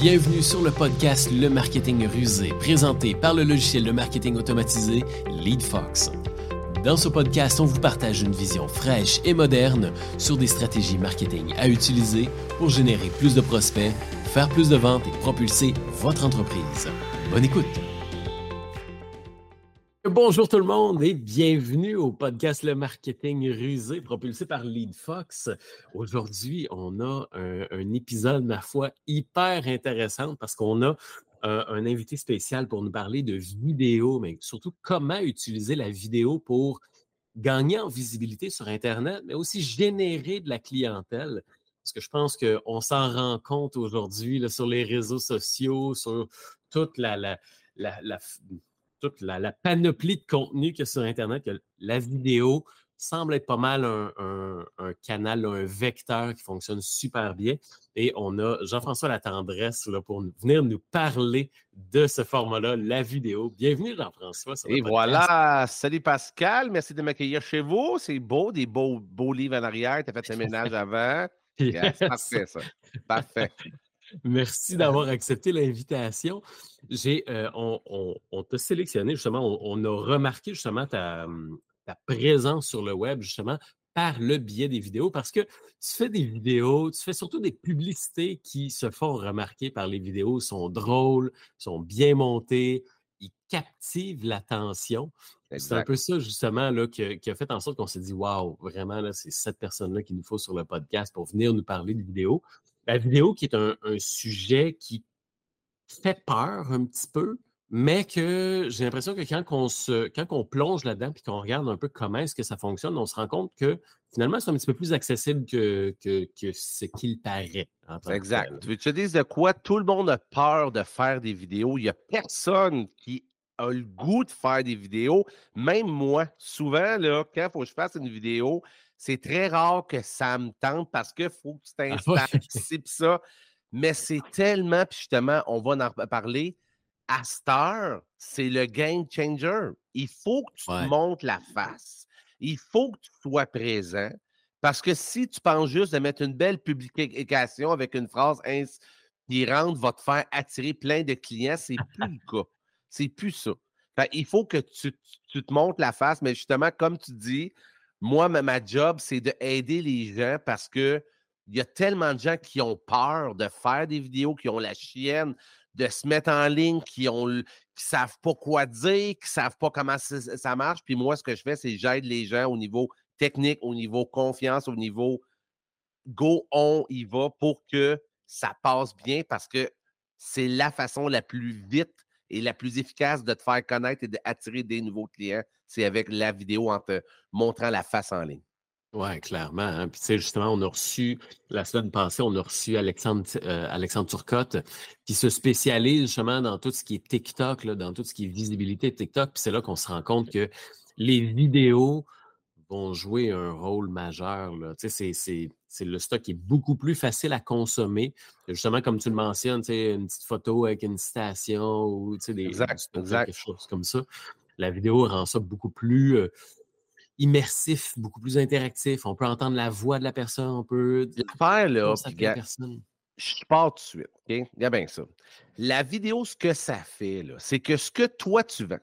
Bienvenue sur le podcast Le Marketing Rusé, présenté par le logiciel de marketing automatisé LeadFox. Dans ce podcast, on vous partage une vision fraîche et moderne sur des stratégies marketing à utiliser pour générer plus de prospects, faire plus de ventes et propulser votre entreprise. Bonne écoute! Bonjour tout le monde et bienvenue au podcast Le Marketing Rusé propulsé par LeadFox. Aujourd'hui, on a un, épisode, ma foi, hyper intéressant parce qu'on a un, un, invité spécial pour nous parler de vidéo, mais surtout comment utiliser la vidéo pour gagner en visibilité sur Internet, mais aussi générer de la clientèle. Parce que je pense qu'on s'en rend compte aujourd'hui sur les réseaux sociaux, sur toute la toute la, panoplie de contenu qu'il y a sur Internet, que la vidéo semble être pas mal un, canal, un vecteur qui fonctionne super bien. Et on a Jean-François Latendresse là, pour venir nous parler de ce format-là, la vidéo. Bienvenue, Jean-François. Et voilà, salut Pascal, merci de m'accueillir chez vous. C'est beau, des beaux, beaux livres en arrière. Tu as fait le ménage avant. parfait, ça. Parfait. Merci d'avoir accepté l'invitation. J'ai, euh, on, t'a sélectionné, justement, on, a remarqué justement ta, ta, présence sur le web, justement, par le biais des vidéos, parce que tu fais des vidéos, tu fais surtout des publicités qui se font remarquer par les vidéos, sont drôles, sont bien montées, ils captivent l'attention. C'est un peu ça, justement, là, qui, a fait en sorte qu'on s'est dit Waouh, vraiment, là, c'est cette personne-là qu'il nous faut sur le podcast pour venir nous parler de vidéos la vidéo qui est un, sujet qui fait peur un petit peu, mais que j'ai l'impression que quand on, se, quand on plonge là-dedans et qu'on regarde un peu comment est-ce que ça fonctionne, on se rend compte que finalement, c'est un petit peu plus accessible que, que, ce qu'il paraît. Exact. Tu veux que je te dise de quoi? Tout le monde a peur de faire des vidéos. Il n'y a personne qui a le goût de faire des vidéos. Même moi, souvent, là, quand il faut que je fasse une vidéo, c'est très rare que ça me tente parce qu'il faut que tu ah t'installes ça. Mais c'est tellement, puis justement, on va en parler. À Star, c'est le game changer. Il faut que tu te montes la face. Il faut que tu sois présent. Parce que si tu penses juste de mettre une belle publication avec une phrase inspirante, va te faire attirer plein de clients, c'est plus le cas. C'est plus ça. il faut que tu, tu, te montes la face, mais justement, comme tu dis, moi, ma, job, c'est d'aider les gens parce que il y a tellement de gens qui ont peur de faire des vidéos, qui ont la chienne, de se mettre en ligne, qui ont qui savent pas quoi dire, qui savent pas comment ça, marche. Puis moi, ce que je fais, c'est j'aide les gens au niveau technique, au niveau confiance, au niveau go on y va pour que ça passe bien parce que c'est la façon la plus vite et la plus efficace de te faire connaître et d'attirer des nouveaux clients, c'est avec la vidéo en te montrant la face en ligne. Oui, clairement. Hein. Puis, tu sais, justement, on a reçu, la semaine passée, on a reçu Alexandre, euh, Alexandre Turcotte, qui se spécialise justement dans tout ce qui est TikTok, là, dans tout ce qui est visibilité de TikTok. Puis c'est là qu'on se rend compte que les vidéos vont jouer un rôle majeur. Là. Tu sais, c'est c'est le stock qui est beaucoup plus facile à consommer. Justement, comme tu le mentionnes, une petite photo avec une citation ou des, exact, quelque chose comme ça. La vidéo rend ça beaucoup plus euh, immersif, beaucoup plus interactif. On peut entendre la voix de la personne, on peut faire là, la personne. Je pars tout de suite, OK? Il y a bien ça. La vidéo, ce que ça fait, c'est que ce que toi tu vends,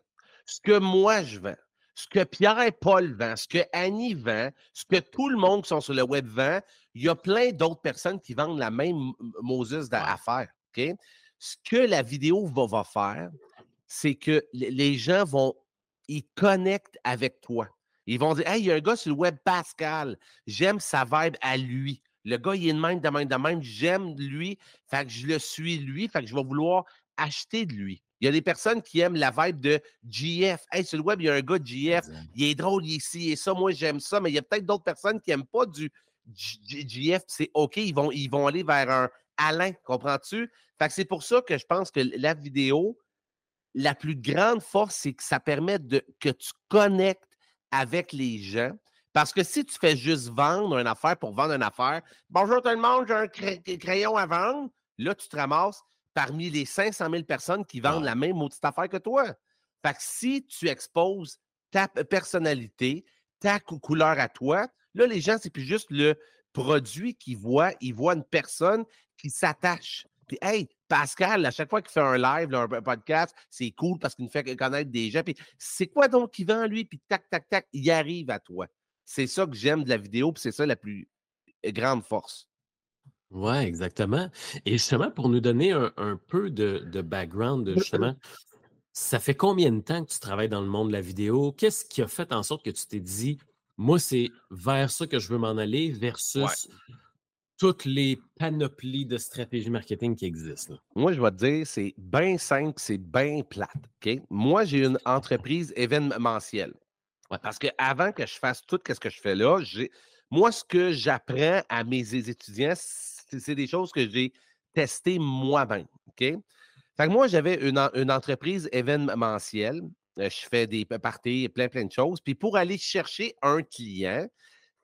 ce que moi je vends, ce que Pierre et Paul vend, ce que Annie vend, ce que tout le monde qui sont sur le web vend, il y a plein d'autres personnes qui vendent la même Moses d'affaires. OK? Ce que la vidéo va, faire, c'est que les gens vont, ils connectent avec toi. Ils vont dire Hey, il y a un gars sur le web, Pascal, j'aime sa vibe à lui. Le gars, il est de même, de même, de même, j'aime lui, fait que je le suis lui, fait que je vais vouloir acheter de lui. Il y a des personnes qui aiment la vibe de GF. Hey, sur le web, il y a un gars de GF. Il est drôle ici et ça. Moi, j'aime ça. Mais il y a peut-être d'autres personnes qui n'aiment pas du GF. C'est OK. Ils vont, ils vont aller vers un Alain. Comprends-tu? Fait que c'est pour ça que je pense que la vidéo, la plus grande force, c'est que ça permet de, que tu connectes avec les gens. Parce que si tu fais juste vendre une affaire pour vendre une affaire, bonjour tout le monde, j'ai un crayon à vendre, là, tu te ramasses parmi les 500 000 personnes qui vendent la même maudite affaire que toi. Fait que si tu exposes ta personnalité, ta couleur à toi, là, les gens, c'est plus juste le produit qu'ils voient, ils voient une personne qui s'attache. Puis, hey, Pascal, à chaque fois qu'il fait un live, un podcast, c'est cool parce qu'il nous fait connaître des gens. Puis, c'est quoi donc qui vend, lui? Puis, tac, tac, tac, il arrive à toi. C'est ça que j'aime de la vidéo, puis c'est ça la plus grande force. Oui, exactement. Et justement, pour nous donner un, peu de, background, justement, ça fait combien de temps que tu travailles dans le monde de la vidéo? Qu'est-ce qui a fait en sorte que tu t'es dit, moi, c'est vers ça que je veux m'en aller versus toutes les panoplies de stratégie marketing qui existent? Moi, je vais te dire, c'est bien simple, c'est bien plate. Moi, j'ai une entreprise événementielle. Parce qu'avant que je fasse tout ce que je fais là, moi, ce que j'apprends à mes étudiants, c'est des choses que j'ai testées moi-même. OK? Fait que moi, j'avais une, entreprise événementielle. Euh, je fais des parties, plein, plein de choses. Puis pour aller chercher un client,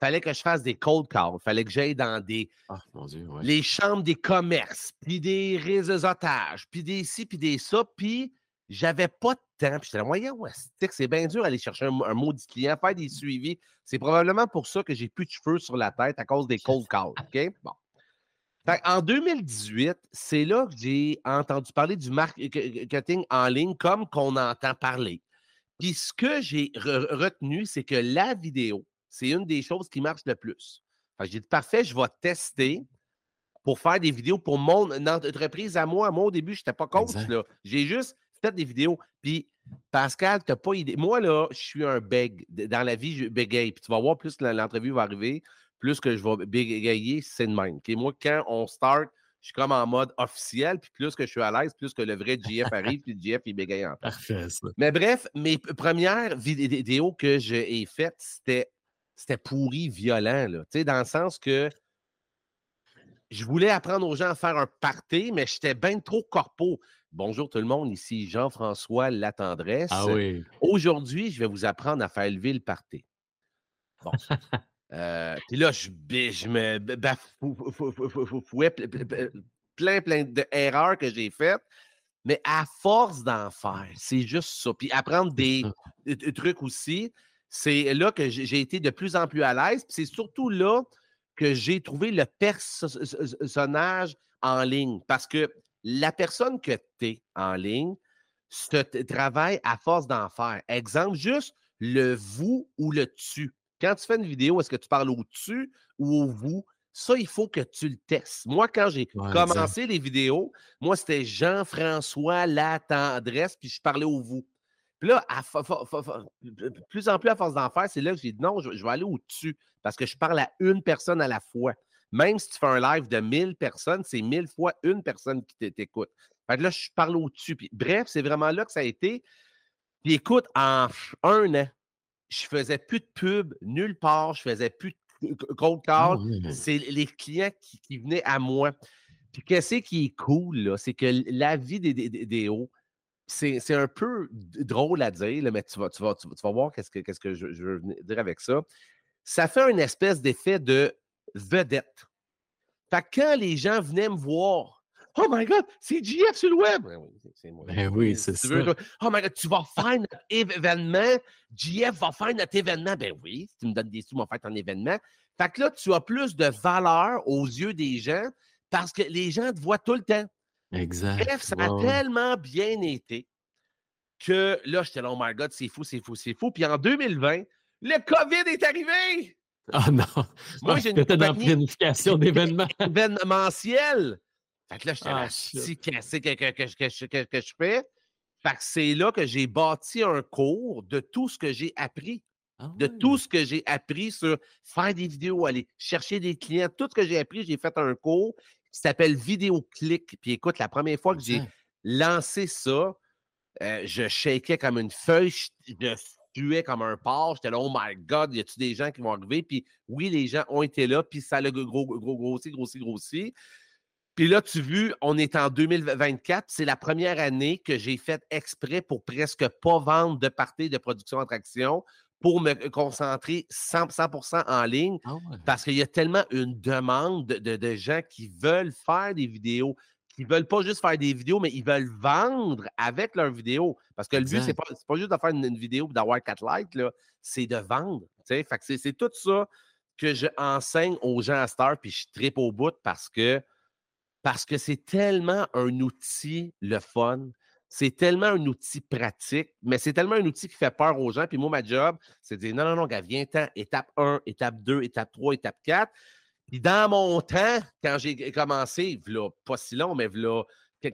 fallait que je fasse des cold calls. Fallait que j'aille dans des. Ah, mon Dieu, Les chambres des commerces, puis des réseautages, puis des ci, puis des ça. Puis j'avais pas de temps. Puis j'étais là, moyen, ouais, c'est bien dur d'aller chercher un, un maudit client, faire des suivis. C'est probablement pour ça que j'ai plus de cheveux sur la tête à cause des cold calls. OK? Bon en 2018, c'est là que j'ai entendu parler du marketing en ligne comme qu'on entend parler. Puis ce que j'ai retenu, c'est que la vidéo, c'est une des choses qui marche le plus. J'ai dit, parfait, je vais tester pour faire des vidéos pour mon entreprise à moi. Moi, au début, je n'étais pas coach. J'ai juste fait des vidéos. Puis, Pascal, tu n'as pas idée. Moi, là, je suis un beg. Dans la vie, je bégaye. Puis tu vas voir, plus l'entrevue va arriver plus que je vais bégayer, c'est de même. Moi, quand on start, je suis comme en mode officiel, puis plus que je suis à l'aise, plus que le vrai GF arrive, puis le GF, il bégaye en Parfait, ça. Mais bref, mes premières vidéos que j'ai faites, c'était, c'était pourri, violent, là. Tu sais, dans le sens que je voulais apprendre aux gens à faire un party, mais j'étais bien trop corpo. Bonjour tout le monde, ici Jean-François Latendresse. Ah oui. Aujourd'hui, je vais vous apprendre à faire lever le party. Bon. Euh, puis là, je, je me bafouais plein, plein d'erreurs que j'ai faites. Mais à force d'en faire, c'est juste ça. Puis apprendre des, trucs aussi, c'est là que j'ai été de plus en plus à l'aise. C'est surtout là que j'ai trouvé le personnage en ligne. Parce que la personne que tu es en ligne, ce travail à force d'en faire. Exemple, juste le vous ou le tu. Quand tu fais une vidéo, est-ce que tu parles au-dessus ou au vous? Ça, il faut que tu le testes. Moi, quand j'ai commencé les vidéos, moi, c'était Jean-François La Tendresse, puis je parlais au vous. Puis là, plus en plus à force d'en faire, c'est là que j'ai dit non, je, vais aller au-dessus parce que je parle à une personne à la fois. Même si tu fais un live de 1000 personnes, c'est 1000 fois une personne qui t'écoute. Fait que là, je parle au-dessus. bref, c'est vraiment là que ça a été. Puis écoute, en un an, je faisais plus de pub nulle part, je faisais plus de cold call. Ah c'est les clients qui, venaient à moi. Puis qu'est-ce qui est cool, c'est que la vie des, vidéos, c'est un peu drôle à dire, mais tu vas, tu vas, tu vas, voir qu'est-ce que, que je, veux dire avec ça. Ça fait une espèce d'effet de vedette. Fait que quand les gens venaient me voir Oh my God, c'est JF sur le web. Ben oui, c'est moi. Ben oui, c'est ça. oh my God, tu vas faire notre événement. JF va faire notre événement. Ben oui, si tu me donnes des sous, on va faire ton événement. Fait que là, tu as plus de valeur aux yeux des gens parce que les gens te voient tout le temps. Exact. Bref, ça a tellement bien été que là, j'étais là, oh my God, c'est fou, c'est fou, c'est fou. Puis en 2020, le COVID est arrivé. Ah non. Moi, j'ai une planification d'événements. événementiel. Fait que là, j'étais là, ah, que, que, que, je fais? Fait que c'est là que j'ai bâti un cours de tout ce que j'ai appris. Ah de tout ce que j'ai appris sur faire des vidéos, aller chercher des clients. Tout ce que j'ai appris, j'ai fait un cours qui s'appelle Vidéoclick. Puis écoute, la première fois que j'ai lancé ça, euh, je shakais comme une feuille, je tuais comme un porc. J'étais là, oh my God, y a-tu des gens qui vont arriver? Puis oui, les gens ont été là, puis ça a gros, gros, gros, grossi, grossi, grossi. Puis là, tu vu, on est en 2024. C'est la première année que j'ai fait exprès pour presque pas vendre de parties de production attraction pour me concentrer 100%, en ligne ah parce qu'il y a tellement une demande de, gens qui veulent faire des vidéos, qui veulent pas juste faire des vidéos, mais ils veulent vendre avec leurs vidéos. Parce que le but, c'est pas, pas juste de faire une, vidéo et d'avoir quatre likes, c'est de vendre. Fait que c'est tout ça que j'enseigne aux gens à Star, puis je tripe au bout parce que parce que c'est tellement un outil, le fun. C'est tellement un outil pratique, mais c'est tellement un outil qui fait peur aux gens. Puis moi, ma job, c'est de dire non, non, non, gars, viens-t'en, étape 1, étape 2, étape 3, étape 4. Puis dans mon temps, quand j'ai commencé, pas si long, mais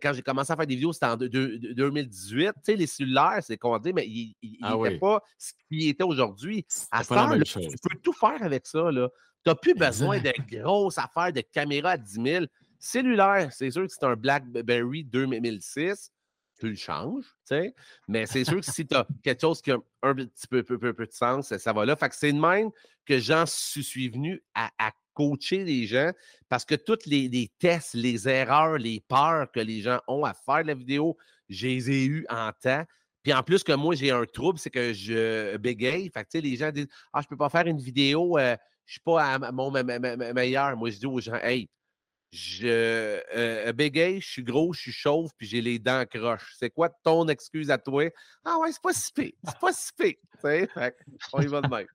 quand j'ai commencé à faire des vidéos, c'était en 2018. Tu sais, les cellulaires, c'est compté, mais il n'était ah pas ce qu'il était aujourd'hui. À ce temps tu peux tout faire avec ça. Tu n'as plus besoin de grosses affaires de caméra à 10 000. Cellulaire, c'est sûr que c'est un BlackBerry 2006 tu le changes, tu sais. Mais c'est sûr que si tu as quelque chose qui a un petit peu, peu, peu, de sens, ça va là. Fait que c'est de même que j'en suis venu à, coacher les gens parce que tous les, tests, les erreurs, les peurs que les gens ont à faire la vidéo, je les ai eues en temps. Puis en plus que moi, j'ai un trouble, c'est que je bégaye. Les gens disent Ah, je peux pas faire une vidéo, euh, je suis pas à mon meilleur. Moi, je dis aux gens Hey, je euh, bégaye, je suis gros, je suis chauve, puis j'ai les dents croches. C'est quoi ton excuse à toi? Ah ouais, c'est pas si pire. C'est pas si pire. On y va de même.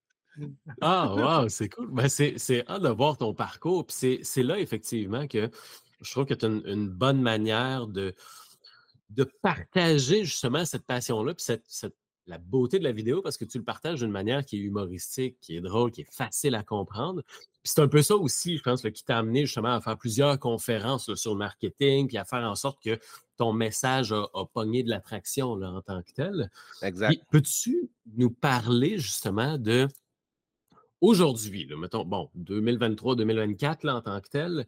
Ah, wow, c'est cool. Ben, c'est hâte de voir ton parcours. Puis c'est là, effectivement, que je trouve que tu as une, bonne manière de, de partager justement cette passion-là, puis cette, la beauté de la vidéo, parce que tu le partages d'une manière qui est humoristique, qui est drôle, qui est facile à comprendre. Puis c'est un peu ça aussi, je pense, qui t'a amené justement à faire plusieurs conférences sur le marketing, puis à faire en sorte que ton message a, pogné de l'attraction en tant que tel. Exact. Peux-tu nous parler justement de Aujourd'hui, mettons, bon, 2023-2024 en tant que tel,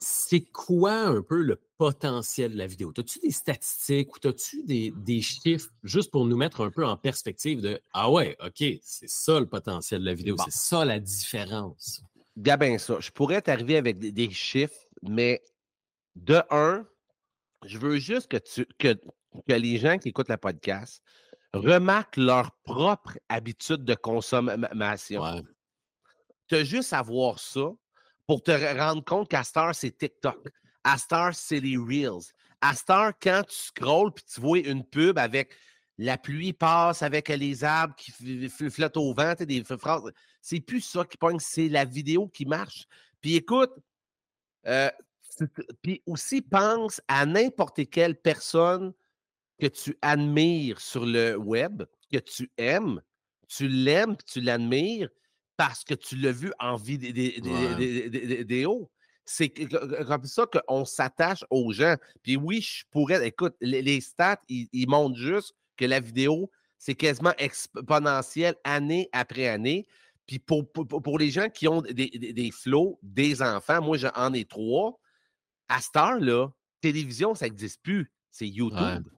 c'est quoi un peu le potentiel de la vidéo? As-tu des statistiques ou as-tu des, chiffres juste pour nous mettre un peu en perspective de Ah ouais, OK, c'est ça le potentiel de la vidéo, c'est ça la différence? Gabin, ça. Je pourrais t'arriver avec des, chiffres, mais de un, je veux juste que, tu, que, que les gens qui écoutent la podcast remarquent leur propre habitude de consommation. Tu as juste à voir ça pour te rendre compte qu'à Star, c'est TikTok. À Star, c'est les Reels. À Star, quand tu scrolls puis tu vois une pub avec la pluie passe avec les arbres qui flottent au vent, des phrases, c'est plus ça qui pogne, c'est la vidéo qui marche. Puis écoute, euh, puis aussi pense à n'importe quelle personne que tu admires sur le web, que tu aimes, tu l'aimes, tu l'admires parce que tu l'as vu en vidéo. C'est comme ça qu'on s'attache aux gens. Puis oui, je pourrais, écoute, les, stats, ils, montrent juste que la vidéo, c'est quasiment exponentiel année après année. Puis pour, pour, les gens qui ont des, des, flots, des enfants, moi j'en ai trois, à cette heure-là, télévision, ça n'existe plus. C'est YouTube.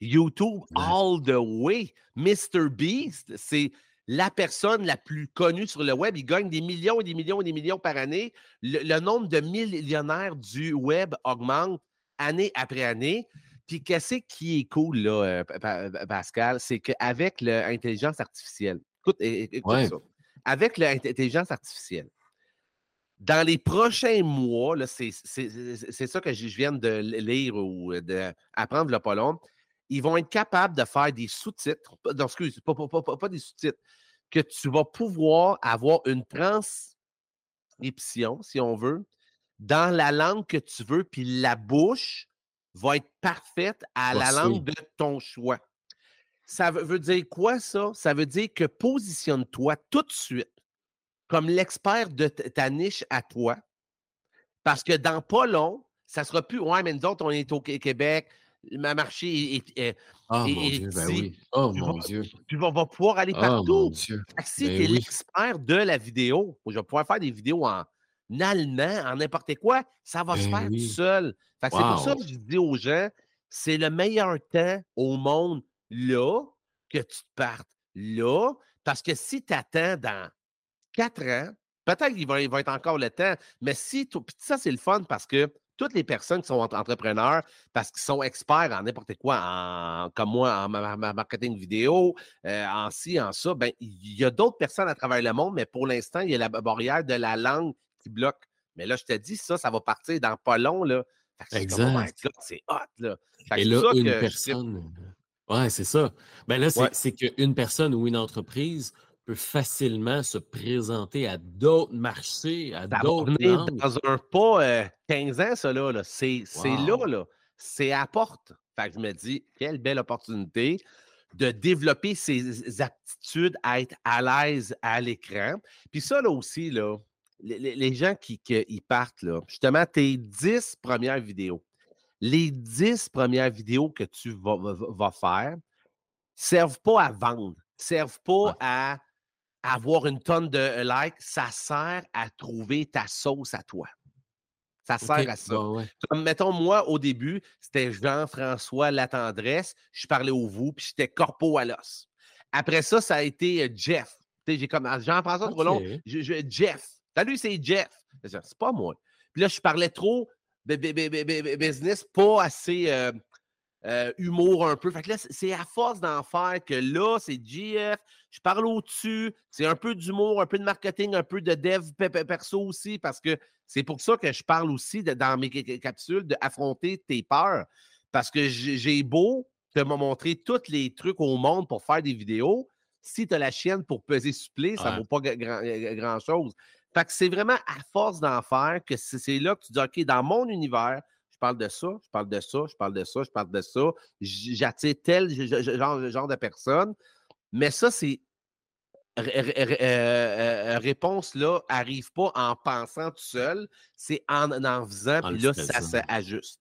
YouTube all the way. Mr. Beast, c'est la personne la plus connue sur le web. Il gagne des millions et des millions et des millions par année. Le, nombre de millionnaires du web augmente année après année. Puis qu'est-ce qui est cool, là, euh, Pascal, c'est qu'avec l'intelligence artificielle, écoute, écoute ça. Avec l'intelligence artificielle, dans les prochains mois, c'est ça que je viens de lire ou d'apprendre le pas long, ils vont être capables de faire des sous-titres, non, excuse, pas, des sous-titres, que tu vas pouvoir avoir une transcription, si on veut, dans la langue que tu veux, puis la bouche va être parfaite à la langue de ton choix. Ça veut dire quoi, ça? Ça veut dire que positionne-toi tout de suite comme l'expert de ta niche à toi, parce que dans pas long, ça sera plus, ouais, mais nous autres, on est au Québec, ma marché est, oh, mon Dieu, ben oui. Oh mon Dieu. Tu vas, pouvoir aller oh, partout. Si ben tu es l'expert de la vidéo, je vais pouvoir faire des vidéos en allemand, en n'importe quoi, ça va se ben faire tout seul. C'est pour ça que je dis aux gens, c'est le meilleur temps au monde là que tu te partes là. Parce que si tu attends dans quatre ans, peut-être qu'il va, va, être encore le temps, mais si, ça c'est le fun parce que toutes les personnes qui sont entrepreneurs parce qu'ils sont experts en n'importe quoi, comme moi, en marketing vidéo, euh, en ci, en ça, ben, il y a d'autres personnes à travers le monde, mais pour l'instant, il y a la barrière de la langue qui bloque. Mais là, je te dis, ça, ça va partir dans pas long. Là. Exact. C'est hot. Là. Et là, une personne. Ouais, c'est ça. Ben là, c'est qu'une personne ou une entreprise peut facilement se présenter à d'autres marchés, à d'autres dans un pas 15 ans, ça là. C'est là, là. C'est à porte. Fait que je me dis, quelle belle opportunité de développer ses aptitudes à être à l'aise à l'écran. Puis ça, là aussi, là, les, gens qui, partent, là, justement, tes 10 premières vidéos, les 10 premières vidéos que tu vas, vas, faire servent pas à vendre, servent pas à avoir une tonne de likes, ça sert à trouver ta sauce à toi. Ça sert à ça. Comme, mettons, moi, au début, c'était Jean-François Latendresse, je parlais au vous, puis j'étais corpo à l'os. Après ça, ça a été euh, Jeff. J'ai comme ah, Jean-François Troulon, Jeff. Salut, c'est Jeff. C'est pas moi. Puis là, je parlais trop business, pas assez euh, euh, humour un peu. Fait que là, c'est à force d'en faire que là, c'est GF, je parle au-dessus, c'est un peu d'humour, un peu de marketing, un peu de dev perso aussi, parce que c'est pour ça que je parle aussi dans mes capsules d'affronter tes peurs. Parce que j'ai beau te montrer tous les trucs au monde pour faire des vidéos. Si tu as la chienne pour peser supplé, ça ne vaut pas grand-chose. fait que c'est vraiment à force d'en faire que c'est là que tu dis, OK, dans mon univers, parle de ça, je parle de ça, je parle de ça, je parle de ça. J'attire tel genre, genre de personne. Mais ça, c'est. Euh, euh, réponse-là arrive pas en pensant tout seul, c'est en en faisant, puis là, ça s'ajuste.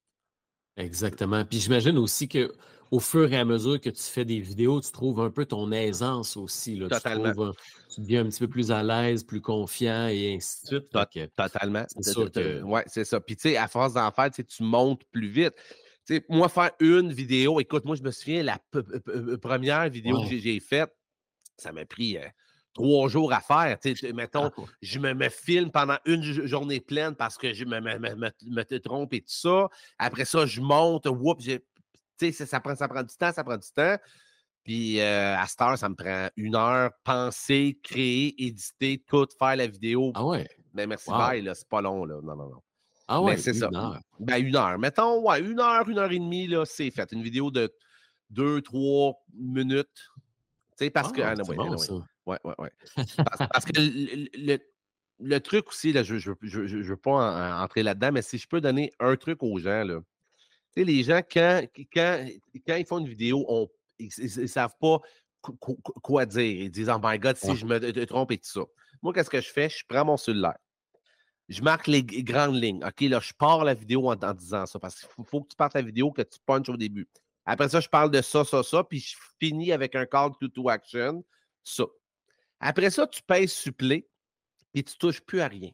Exactement. Puis j'imagine aussi que au fur et à mesure que tu fais des vidéos, tu trouves un peu ton aisance aussi. Là. Totalement. Tu, deviens un petit peu plus à l'aise, plus confiant et ainsi de suite. Totalement. C'est que... Oui, c'est ça. Puis, tu sais, à force d'en faire, tu montes plus vite. Moi, faire une vidéo, écoute, moi, je me souviens, la première vidéo que j'ai faite, ça m'a pris euh, trois jours à faire. Mettons, ah, je me, me, filme pendant une journée pleine parce que je me, me, me, trompe et tout ça. Après ça, je monte, whoop, j'ai ça, prend, ça prend du temps, ça prend du temps. Puis euh, à cette heure, ça me prend une heure, penser, créer, éditer, tout, faire la vidéo. Ah ouais? Mais ben, merci, bye, là, c'est pas long, là. Non, non, non. Ah ouais, c'est ça. Heure. Ben, une heure. Mettons, ouais, une heure, une heure et demie, là, c'est fait. Une vidéo de deux, trois minutes. Tu sais, parce que. Ah, ah ouais, bon, ouais, ouais, ouais, parce, que le, le, truc aussi, là, je ne je, je, veux pas entrer là-dedans, mais si je peux donner un truc aux gens, là, sais, les gens, quand, quand, quand ils font une vidéo, on, ils ne savent pas quoi dire. Ils disent Oh my God, si je me trompe et tout ça. Moi, qu'est-ce que je fais? Je prends mon cellulaire. Je marque les grandes lignes. OK, là, je pars la vidéo en, disant ça parce qu'il faut, que tu partes la vidéo que tu punches au début. Après ça, je parle de ça, ça, ça, puis je finis avec un call to, action, ça. Après ça, tu pèses supplé, puis tu touches plus à rien.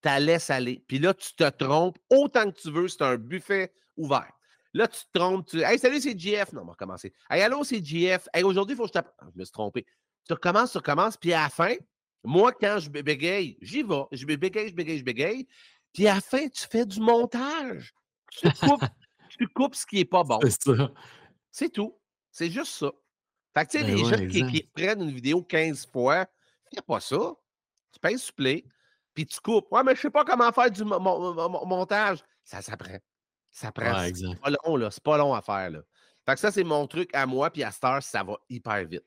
Tu la laisses aller. Puis là, tu te trompes autant que tu veux. C'est un buffet ouvert. Là, tu te trompes. Tu... Hey, salut, c'est GF. Non, on va recommencer. Hey, allô, c'est GF. Hey, aujourd'hui, il faut que je tape. Ah, je me suis trompé. Tu recommences, tu recommences. Puis à la fin, moi, quand je bégaye, j'y vais. Je bégaye, je bégaye, je bégaye. Puis à la fin, tu fais du montage. Tu coupes, tu coupes ce qui n'est pas bon. C'est ça. C'est tout. C'est juste ça. Fait que, tu sais, ben les gens qui, prennent une vidéo 15 fois, fais pas ça. Tu payes supplé, puis tu coupes. Ouais, mais je sais pas comment faire du montage. Ça s'apprend. Ça prend. c'est pas long, là. C'est pas long à faire, là. Fait que ça, c'est mon truc à moi, puis à Star, ça va hyper vite.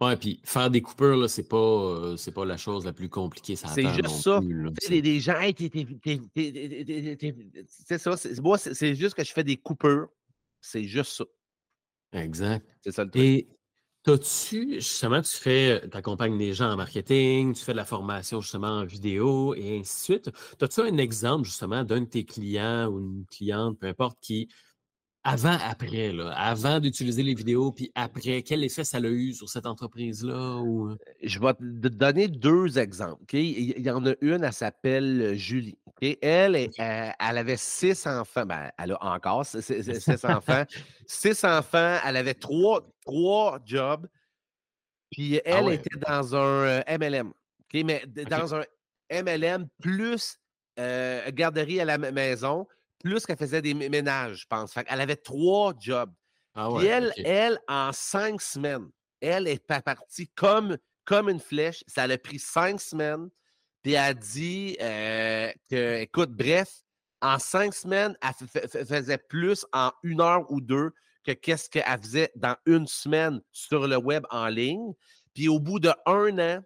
Ouais, puis faire des coupures, là, c'est pas, euh, c'est pas la chose la plus compliquée. C'est juste ça. C'est des gens, c'est ça. Moi, c'est juste que je fais des coupures. C'est juste ça. Exact. C'est ça le truc. Et T'as-tu, justement, tu fais, tu accompagnes les gens en marketing, tu fais de la formation justement en vidéo et ainsi de suite. As-tu un exemple justement d'un de tes clients ou une cliente, peu importe, qui, avant, après, là, avant d'utiliser les vidéos, puis après, quel effet ça a eu sur cette entreprise-là? Ou... Euh? Je vais te donner deux exemples. Il y en a une, elle s'appelle Julie. Elle, elle, elle, avait six enfants. Ben, elle a encore six, enfants. six enfants. Elle avait trois, trois jobs. Puis ah elle était dans un MLM. Euh, mais dans un MLM plus euh, garderie à la maison, plus qu'elle faisait des ménages, je pense. elle avait trois jobs. Ah Puis elle, elle, en cinq semaines, elle est partie comme, comme une flèche. Ça a pris cinq semaines. Puis elle a dit euh, que, écoute, bref, en cinq semaines, elle faisait plus en une heure ou deux que qu'est-ce qu'elle faisait dans une semaine sur le web en ligne. Puis au bout de un an,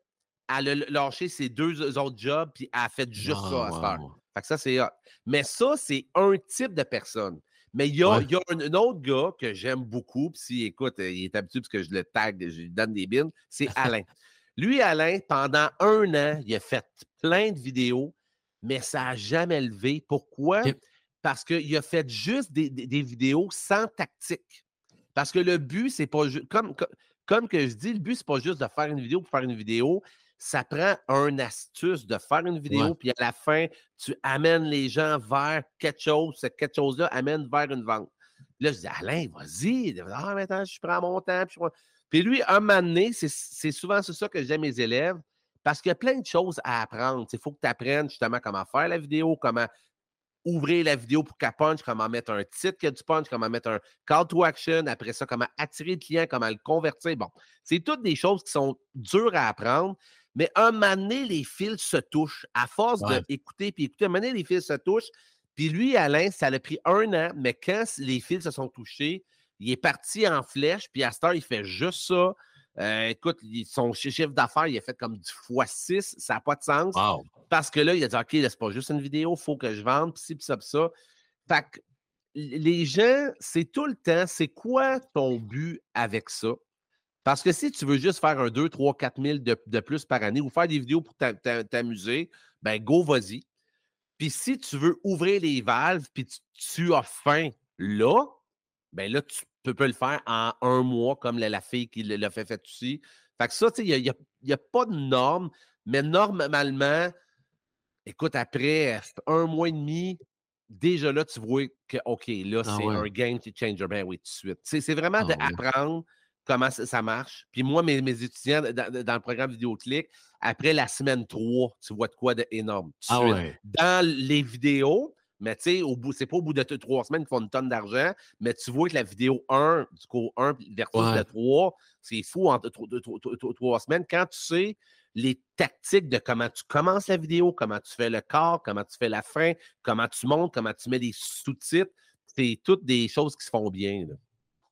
elle a lâché ses deux autres jobs, puis elle a fait juste ça à faire. Fait que ça, c'est Mais ça, c'est un type de personne. Mais il y a, un, autre gars que j'aime beaucoup, puis si, écoute, il est habitué parce que je le tag, je lui donne des bins, c'est Alain. Lui, Alain, pendant un an, il a fait plein de vidéos, mais ça n'a jamais levé. Pourquoi? Parce qu'il a fait juste des, vidéos sans tactique. Parce que le but, c'est pas juste. Comme, comme, que je dis, le but, c'est pas juste de faire une vidéo pour faire une vidéo. Ça prend un astuce de faire une vidéo, puis à la fin, tu amènes les gens vers quelque chose. Cette quelque chose-là amène vers une vente. Là, je dis, Alain, vas-y. Ah, maintenant, je prends mon temps. Puis, puis lui, un moment donné, c'est souvent ça que j'aime mes élèves, parce qu'il y a plein de choses à apprendre. Il faut que tu apprennes justement comment faire la vidéo, comment ouvrir la vidéo pour qu'elle punch, comment mettre un titre qui a du punch, comment mettre un call to action, après ça, comment attirer le client, comment le convertir. Bon, c'est toutes des choses qui sont dures à apprendre, mais un moment donné, les fils se touchent. À force d'écouter puis écouter, un moment donné, les fils se touchent. Puis lui, Alain, ça a pris un an, mais quand les fils se sont touchés, il est parti en flèche, puis à cette heure, il fait juste ça. Euh, écoute, son chiffre d'affaires, il a fait comme du x6, ça n'a pas de sens. Parce que là, il a dit OK, c'est pas juste une vidéo, il faut que je vende, pis ci, pis ça, pis ça. Fait que les gens, c'est tout le temps, c'est quoi ton but avec ça? Parce que si tu veux juste faire un 2, 3, 4 000 de, de plus par année ou faire des vidéos pour t'amuser, ben go, vas-y. Puis si tu veux ouvrir les valves, puis tu, as faim là, ben là, tu peux, le faire en un mois, comme la, fille qui l'a fait, fait aussi. Fait que ça, tu sais, il n'y a, pas de norme, mais normalement, écoute, après un mois et demi, déjà là, tu vois que, OK, là, ah c'est un game changer. Ben oui, tout de suite. C'est vraiment ah d'apprendre comment ça, marche. Puis moi, mes, mes étudiants dans, le programme VidéoClick, après la semaine 3, tu vois de quoi d'énorme. Ah dans les vidéos, mais tu sais, au bout, c'est pas au bout de trois semaines qu'ils font une tonne d'argent, mais tu vois que la vidéo 1, du coup 1 versus la 3, c'est fou en trois semaines. Quand tu sais les tactiques de comment tu commences la vidéo, comment tu fais le corps, comment tu fais la fin, comment tu montes, comment tu mets des sous-titres, c'est toutes des choses qui se font bien.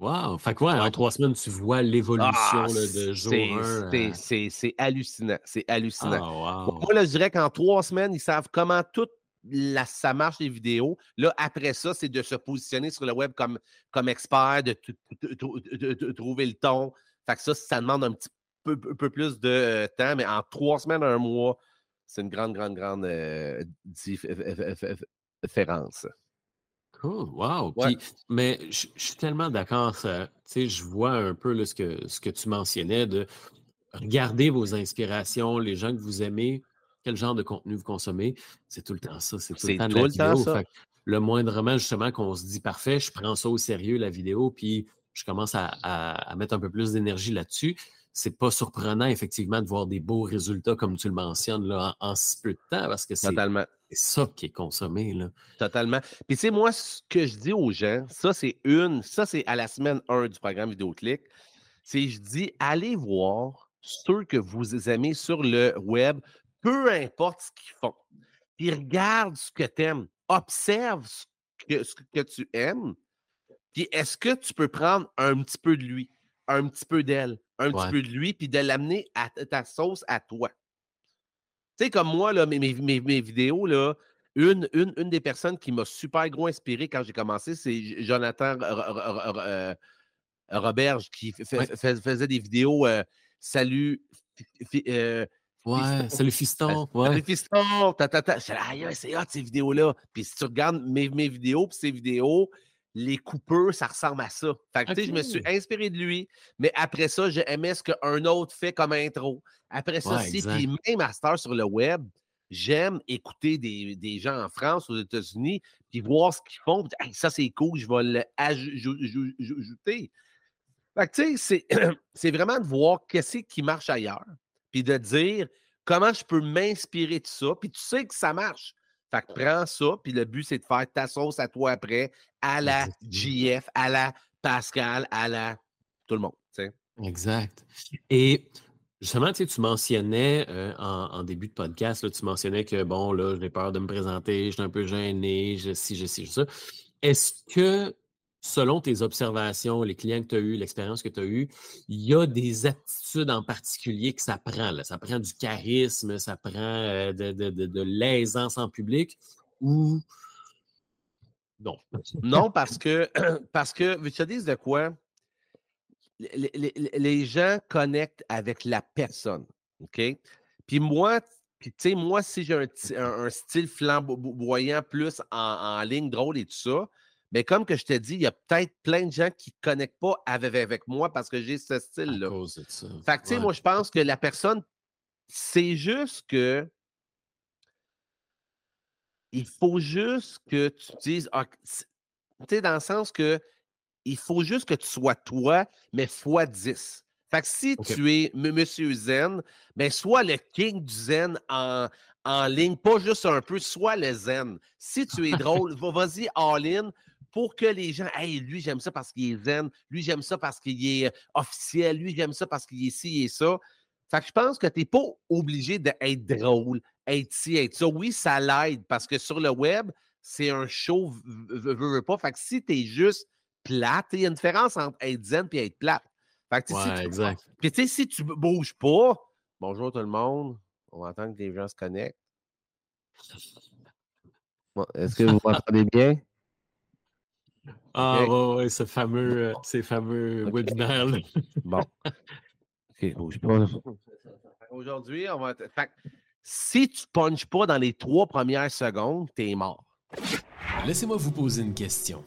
Wow! Fait quoi, en trois semaines, tu vois l'évolution ah, de jour 1. C'est hallucinant. C'est hallucinant. Ah, moi, là, je dirais qu'en trois semaines, ils savent comment tout la, ça marche les vidéos. Là, après ça, c'est de se positionner sur le web comme, comme expert, de, trouver le ton. Fait que ça, ça demande un petit peu, peu plus de euh, temps, mais en trois semaines, un mois, c'est une grande, grande, grande euh, différence. Cool, wow. mais je suis tellement d'accord. Je vois un peu ce, que, ce que tu mentionnais de regarder vos inspirations, les gens que vous aimez, quel genre de contenu vous consommez. C'est tout le temps ça. C'est tout le temps de la vidéo. Ça. le moindrement, justement, qu'on se dit parfait, je prends ça au sérieux, la vidéo, puis je commence à mettre un peu plus d'énergie là-dessus c'est pas surprenant, effectivement, de voir des beaux résultats, comme tu le mentionnes, là, en, si peu de temps, parce que c'est ça qui est consommé. Là. Totalement. Puis, tu sais, moi, ce que je dis aux gens, ça, c'est une, ça, c'est à la semaine 1 du programme Vidéoclick, c'est je dis, allez voir ceux que vous aimez sur le web, peu importe ce qu'ils font. Puis, regarde ce que tu aimes. Observe ce que, ce que tu aimes. Puis, est-ce que tu peux prendre un petit peu de lui, un petit peu d'elle, un petit peu de lui, puis de l'amener à ta sauce à toi? Tu sais, comme moi, là, mes, mes, vidéos, là, une, une, une, des personnes qui m'a super gros inspiré quand j'ai commencé, c'est Jonathan euh, Roberge qui faisait des vidéos euh, Salut. Euh, ouais, salut fiston. Ouais. Salut fiston. Ta, ta, ta. c'est hot ces vidéos-là. Puis si tu regardes mes, mes vidéos, puis ces vidéos, les coupeurs, ça ressemble à ça. Fait que, je me suis inspiré de lui, mais après ça, j'aimais ce qu'un autre fait comme intro. Après ça, si, puis même master sur le web, j'aime écouter des, gens en France, aux États-Unis, puis voir ce qu'ils font. ça, c'est cool, je vais l'ajouter. Fait que, tu sais, c'est vraiment de voir qu'est-ce qui marche ailleurs, puis de dire comment je peux m'inspirer de ça, puis tu sais que ça marche. Fait que prends ça, puis le but, c'est de faire ta sauce à toi après, à la JF, à la Pascal, à la tout le monde. Exact. Et justement, tu mentionnais euh, en, début de podcast, tu mentionnais que bon, là, j'ai peur de me présenter, je suis un peu gêné, je si, je sais, ça. Est-ce que selon tes observations, les clients que tu as eus, l'expérience que tu as eue, il y a des aptitudes en particulier que ça prend. Ça prend du charisme, ça prend euh, de, l'aisance en public ou non? non, parce que, parce que, veux te dire de quoi? Les, gens connectent avec la personne. OK? Puis moi, tu sais, moi, si j'ai un, style flamboyant plus en, ligne drôle et tout ça, mais comme que je te dis, il y a peut-être plein de gens qui ne connectent pas avec, avec moi parce que j'ai ce style-là. Fait que, tu sais, moi, je pense que la personne, c'est juste que. Il faut juste que tu dises. Ah, tu sais, dans le sens que. Il faut juste que tu sois toi, mais fois 10. Fait que si tu es Monsieur Zen, ben sois le king du Zen en, en ligne, pas juste un peu, sois le Zen. Si tu es drôle, vas-y all-in pour que les gens, hey, lui, j'aime ça parce qu'il est zen, lui, j'aime ça parce qu'il est officiel, lui, j'aime ça parce qu'il est ci et ça. Fait que je pense que tu n'es pas obligé d'être drôle, être ci, être ça. Oui, ça l'aide parce que sur le web, c'est un show, veux, veux pas. Fait que si tu es juste plate, il y a une différence entre être zen et être plate. Fait que, ouais, si exact. Puis tu sais, si tu bouges pas, bonjour tout le monde, on entend que les gens se connectent. Est-ce que vous m'entendez bien? Ah, ouais, ce fameux, euh, ces fameux webinaires. bon. Aujourd'hui, on va. Fait, si tu ne punches pas dans les trois premières secondes, tu es mort. Laissez-moi vous poser une question.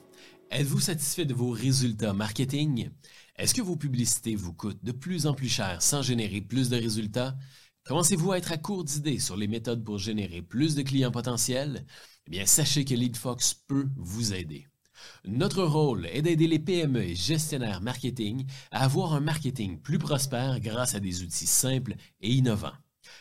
Êtes-vous satisfait de vos résultats marketing? Est-ce que vos publicités vous coûtent de plus en plus cher sans générer plus de résultats? Commencez-vous à être à court d'idées sur les méthodes pour générer plus de clients potentiels? Eh bien, sachez que LeadFox peut vous aider. Notre rôle est d'aider les PME et gestionnaires marketing à avoir un marketing plus prospère grâce à des outils simples et innovants.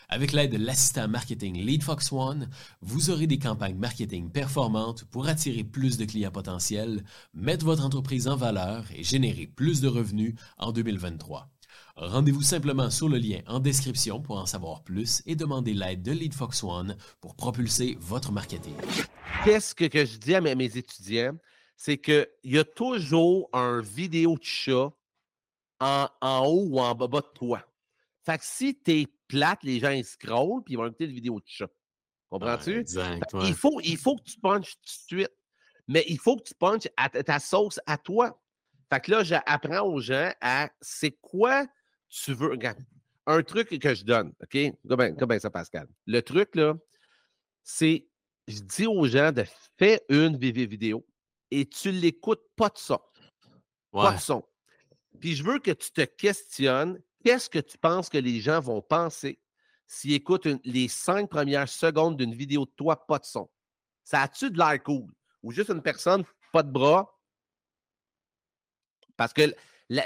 Avec l'aide de l'assistant marketing LeadFox One, vous aurez des campagnes marketing performantes pour attirer plus de clients potentiels, mettre votre entreprise en valeur et générer plus de revenus en 2023. Rendez-vous simplement sur le lien en description pour en savoir plus et demander l'aide de LeadFox One pour propulser votre marketing. Qu'est-ce que, je dis à mes étudiants? C'est qu'il y a toujours un vidéo de chat en, haut ou en bas de toi. Fait que si t'es plate, les gens ils scrollent puis ils vont écouter la vidéo de chat. Comprends-tu? il, faut, il faut que tu punches tout de suite. Mais il faut que tu punches à ta sauce à toi. Fait que là, j'apprends aux gens à c'est quoi tu veux. Regarde, un truc que je donne, OK? Comme ça, Pascal. Le truc, là, c'est je dis aux gens de faire une vidéo et tu l'écoutes pas de son. Pas de son. Puis je veux que tu te questionnes qu'est-ce que tu penses que les gens vont penser s'ils écoutent les cinq premières secondes d'une vidéo de toi, pas de son? Ça a-tu de l'air cool? Ou juste une personne, pas de bras? Parce que la,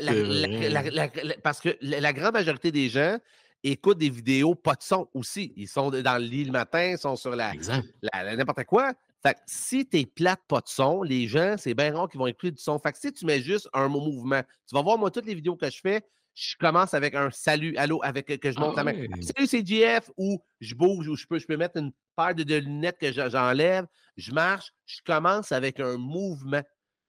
parce que la, grande majorité des gens écoutent des vidéos pas de son aussi. Ils sont dans le lit le matin, ils sont sur la n'importe quoi. Fait que si t'es plate, pas de son, les gens, c'est bien rare qu'ils vont écouter du son. Fait que si tu mets juste un mouvement, tu vas voir, moi, toutes les vidéos que je fais, je commence avec un salut, allô, avec que je monte la main. Ah salut, c'est GF, ou je bouge, ou je peux, je peux mettre une paire de, lunettes que j'enlève, je marche, je commence avec un mouvement.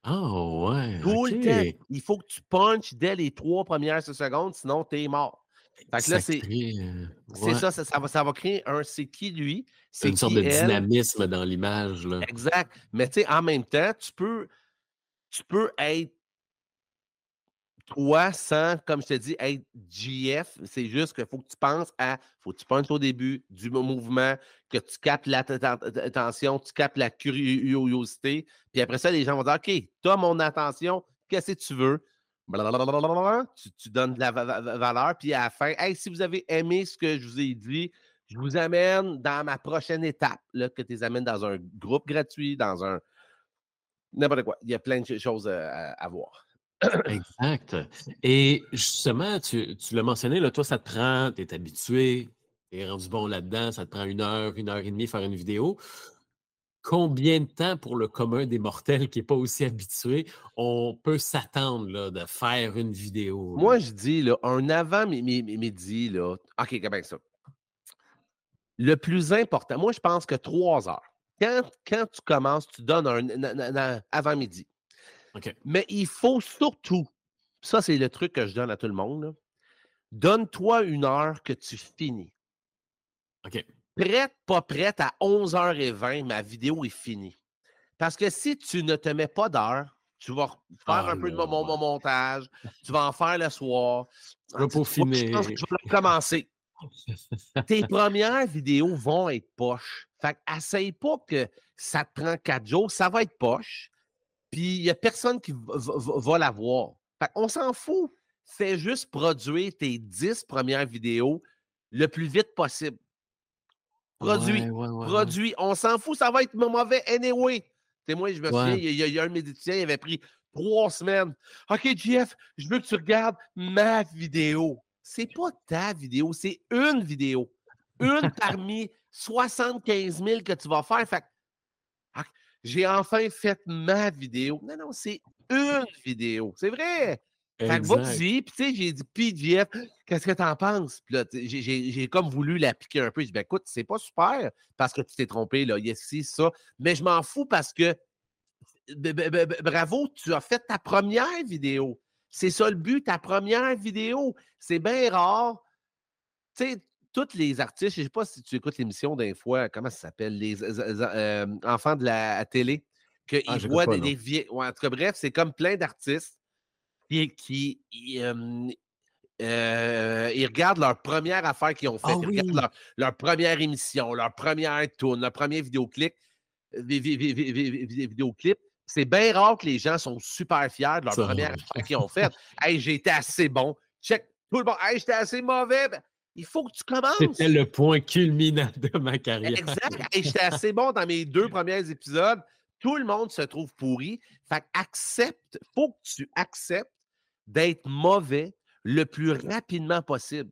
Oh, ouais. Tout le temps. Il faut que tu punches dès les trois premières secondes, sinon t'es mort. Fait que là, c'est euh, ça, ça, va, ça va créer un c'est qui lui? C'est une sorte de dynamisme dans l'image. Exact. Mais tu sais, en même temps, tu peux, tu peux être toi sans, comme je te dis, être GF. C'est juste qu'il faut que tu penses à. faut que tu penses au début du mouvement, que tu captes l'attention, tu captes la curiosité. Puis après ça, les gens vont dire OK, tu as mon attention, qu'est-ce que tu veux? Tu, donnes de la valeur, puis à la fin, hey, si vous avez aimé ce que je vous ai dit, je vous amène dans ma prochaine étape, là, que tu les amènes dans un groupe gratuit, dans un. N'importe quoi. Il y a plein de choses à, voir. exact. Et justement, tu, tu l'as mentionné, là, toi, ça te prend, tu es habitué, tu es rendu bon là-dedans, ça te prend une heure, une heure et demie faire une vidéo combien de temps pour le commun des mortels qui n'est pas aussi habitué, on peut s'attendre de faire une vidéo? Moi, je dis là, un avant-midi, là. OK, comment ça? Le plus important, moi, je pense que trois heures. Quand, quand tu commences, tu donnes un, avant-midi. Mais il faut surtout, ça c'est le truc que je donne à tout le monde, donne-toi une heure que tu finis. OK. Prête, pas prête, à 11h20, ma vidéo est finie. Parce que si tu ne te mets pas d'heure, tu vas faire ah un peu de mon, montage, tu vas en faire le soir. Je vais finir. Je pense que je vais commencer. Tes premières vidéos vont être poches. Fait essaye pas que ça te prend quatre jours, ça va être poche. Puis il n'y a personne qui va, la voir. Fait on s'en fout. Fais juste produire tes dix premières vidéos le plus vite possible. Produit. produit. On s'en fout, ça va être mauvais anyway. C'est moi, je me souviens, il y, a, un médecin, il avait pris trois semaines. OK, Jeff, je veux que tu regardes ma vidéo. C'est pas ta vidéo, c'est une vidéo. Une parmi 75 000 que tu vas faire. Fait ah, j'ai enfin fait ma vidéo. Non, non, c'est une vidéo. C'est vrai. Fait que puis tu sais, j'ai dit, puis Jeff, qu'est-ce que t'en penses? Puis là, j'ai comme voulu l'appliquer un peu. Je dis, ben écoute, c'est pas super parce que tu t'es trompé, là, yes, si, ça. Mais je m'en fous parce que bravo, tu as fait ta première vidéo. C'est ça le but, ta première vidéo. C'est bien rare. Tu sais, tous les artistes, je ne sais pas si tu écoutes l'émission d'un fois, comment ça s'appelle, les euh, enfants de la télé, qu'ils ah, voient des, vieux. en tout cas, bref, c'est comme plein d'artistes qui, qui euh, ils regardent leur première affaire qu'ils ont faite, ah ils regardent leur, première émission, leur première tour, leur premier vidéoclip, vidéoclip c'est bien rare que les gens sont super fiers de leur première affaire qu'ils ont faite. hey, j'ai été assez bon. Check tout le monde. Hey, j'étais assez mauvais. Ben, il faut que tu commences. C'était le point culminant de ma carrière. Exact. Hey, j'étais assez bon dans mes deux premiers épisodes. Tout le monde se trouve pourri. Fait accepte, faut que tu acceptes d'être mauvais le plus rapidement possible.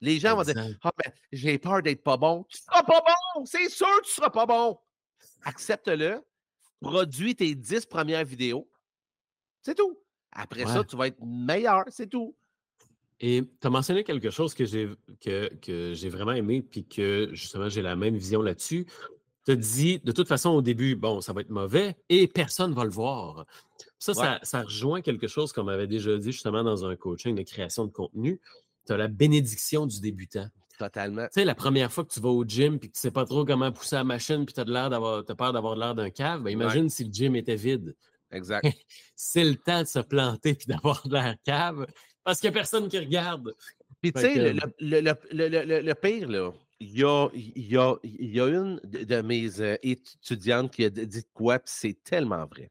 Les gens vont dire ah, ben, j'ai peur d'être pas bon. Tu seras pas bon! C'est sûr que tu seras pas bon. Accepte-le produis tes dix premières vidéos. C'est tout. Après ça, tu vas être meilleur, c'est tout. Et tu as mentionné quelque chose que j'ai que, que vraiment aimé, puis que justement, j'ai la même vision là-dessus. Tu as dit, de toute façon, au début, bon, ça va être mauvais et personne ne va le voir. Ça, ça, ça, rejoint quelque chose qu'on m'avait déjà dit justement dans un coaching de création de contenu. Tu as la bénédiction du débutant. Totalement. Tu sais, la première fois que tu vas au gym puis que tu sais pas trop comment pousser la machine puis tu as, l'air d'avoir, peur d'avoir l'air d'un cave, ben imagine si le gym était vide. Exact. c'est le temps de se planter puis d'avoir l'air cave parce qu'il n'y a personne qui regarde. Puis tu sais, le, le, le, pire, là, il y a, y, a, y a, une de mes euh, étudiantes qui a dit quoi, puis c'est tellement vrai.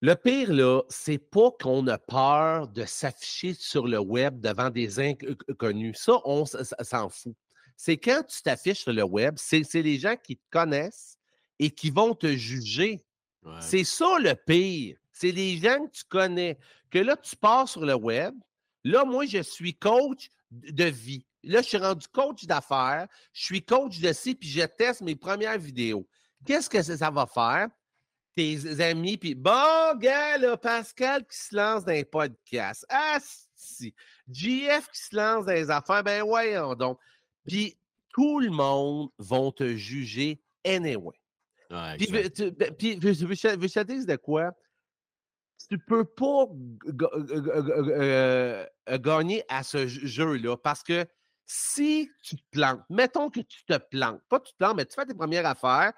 Le pire, là, c'est pas qu'on a peur de s'afficher sur le web devant des inconnus. Ça, on s'en fout. C'est quand tu t'affiches sur le web, c'est les gens qui te connaissent et qui vont te juger. C'est ça le pire. C'est les gens que tu connais. Que là, tu pars sur le web. Là, moi, je suis coach de vie. Là, je suis rendu coach d'affaires. Je suis coach de ci, puis je teste mes premières vidéos. Qu'est-ce que ça va faire? tes amis, puis bon, gars, là, Pascal qui se lance dans les podcasts. Ah, si. GF qui se lance dans les affaires, ben voyons donc. Puis tout le monde va te juger anyway. puis, ben, puis, je veux te dire de quoi? Tu peux pas euh, gagner à ce jeu-là parce que si tu te plantes, mettons que tu te plantes, pas tu te plantes, mais tu fais tes premières affaires,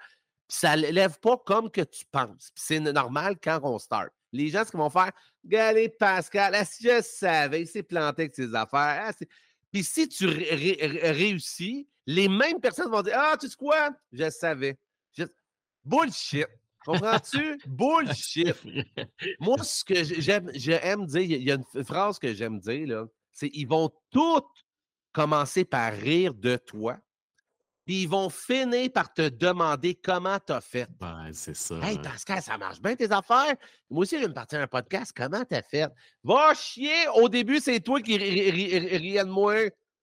ça ne lève pas comme que tu penses. C'est normal quand on start. Les gens, ce qu'ils vont faire, regardez Pascal, je savais, il s'est planté avec ses affaires. Ah, Puis si tu réussis, les mêmes personnes vont dire Ah, tu sais quoi? Je savais. Bullshit. Comprends-tu? Bullshit. Moi, ce que j'aime, dire, il y a une phrase que j'aime dire, là, c'est ils vont tous commencer par rire de toi puis ils vont finir par te demander comment tu as fait. Ouais, c'est ça. Hey, Pascal, ça marche bien tes affaires. Moi aussi, je vais me partir un podcast. Comment tu as fait? Va chier! Au début, c'est toi qui riais de moi.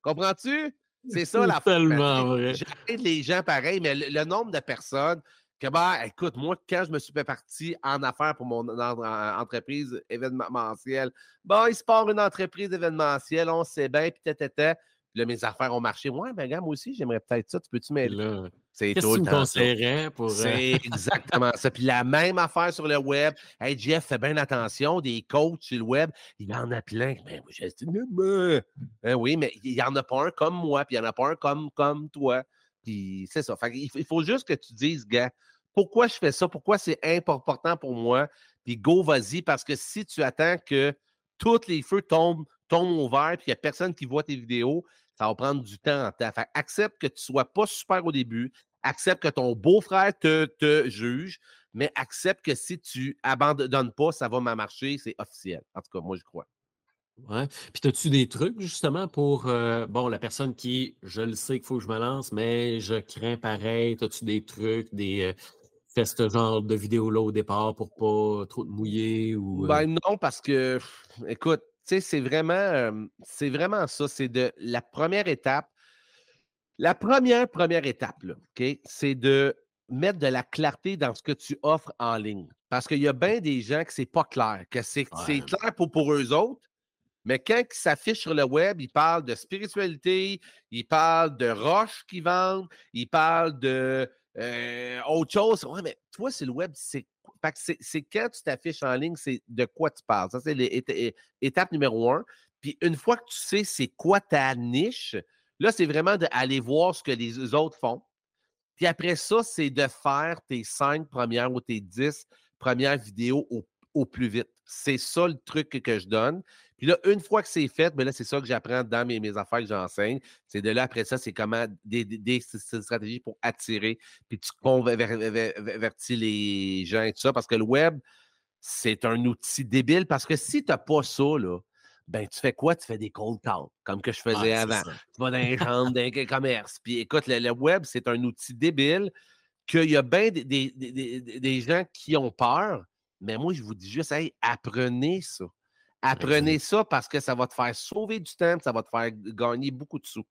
Comprends-tu? C'est ça la tellement vrai. J'aide les gens pareil, mais le, nombre de personnes que, bah, écoute, moi, quand je me suis fait partie en affaires pour mon entreprise événementielle, bon, il se part une entreprise événementielle, on sait bien, puis tata. Là, mes affaires ont marché. Ouais, ben, gars, moi aussi, j'aimerais peut-être ça. Tu peux-tu m'aider? C'est tout le temps. pour. C'est euh, exactement ça. Puis la même affaire sur le web. Hey, Jeff, fais bien attention, des coachs sur le web, il y en a plein. Mais ben, ben oui, mais il n'y en a pas un comme moi, puis il n'y en a pas un comme, comme toi. Puis c'est ça. il faut juste que tu dises, gars, pourquoi je fais ça? Pourquoi c'est important pour moi? Puis go, vas-y, parce que si tu attends que tous les feux tombent, tombent au vert, puis il n'y a personne qui voit tes vidéos, ça va prendre du temps en temps. Fait accepte que tu ne sois pas super au début, accepte que ton beau-frère te, te, juge, mais accepte que si tu abandonnes pas, ça va marcher, c'est officiel. En tout cas, moi, je crois. Ouais. Puis, as-tu des trucs justement pour, euh, bon, la personne qui, je le sais qu'il faut que je me lance, mais je crains pareil. As-tu des trucs, des. Euh, ce genre de vidéo-là au départ pour pas trop te mouiller ou. Euh? Ben non, parce que, écoute, sais, c'est vraiment, c'est vraiment ça. C'est de la première étape, la première, première étape, c'est de mettre de la clarté dans ce que tu offres en ligne. Parce qu'il y a bien des gens que c'est pas clair, que c'est clair pour, pour eux autres, mais quand ils s'affichent sur le web, ils parlent de spiritualité, ils parlent de roches qui vendent, ils parlent de euh, autre chose. Ouais, mais toi, c'est le web, c'est c'est quand tu t'affiches en ligne, c'est de quoi tu parles. Ça, c'est l'étape numéro un. Puis une fois que tu sais c'est quoi ta niche, Là, c'est vraiment d'aller voir ce que les autres font. Puis après ça, c'est de faire tes cinq premières ou tes dix premières vidéos au, plus vite. C'est ça le truc que, je donne. Puis là, une fois que c'est fait, bien là, c'est ça que j'apprends dans mes, mes, affaires que j'enseigne. C'est de là, après ça, c'est comment des, stratégies pour attirer, puis tu convertis les gens et tout ça. Parce que le web, c'est un outil débile. Parce que si tu n'as pas ça, là, ben tu fais quoi? Tu fais des cold calls, comme que je faisais avant. Tu vas dans les chambres, dans les commerces. Puis écoute, le, web, c'est un outil débile qu'il y a bien des, des, des, gens qui ont peur. Mais moi, je vous dis juste, hey, apprenez ça. Apprenez ça parce que ça va te faire sauver du temps, ça va te faire gagner beaucoup de sous.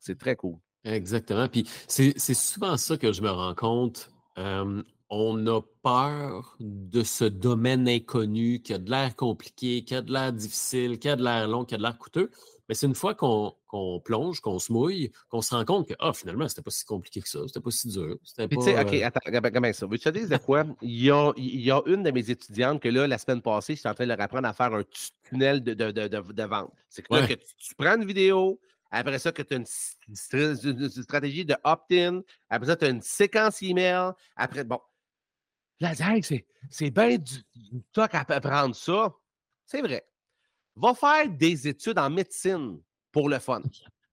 C'est très cool. Exactement. Puis c'est souvent ça que je me rends compte on a peur de ce domaine inconnu qui a de l'air compliqué, qui a de l'air difficile, qui a de l'air long, qui a de l'air coûteux. Mais c'est une fois qu'on plonge, qu'on se mouille, qu'on se rend compte que, ah, finalement, c'était pas si compliqué que ça, c'était pas si dur. Pas, OK, euh attends, comment ça? Veux tu te dire de quoi? Il y, a, il y, a, une de mes étudiantes que là, la semaine passée, j'étais en train de leur apprendre à faire un tunnel de, de, de, vente. C'est que, là, que tu, prends une vidéo, après ça, que tu as une, une, stratégie de opt-in. Après ça, tu as une séquence email. Après, bon, Là, c'est bien du, du toc à apprendre ça. C'est vrai. Va faire des études en médecine pour le fun.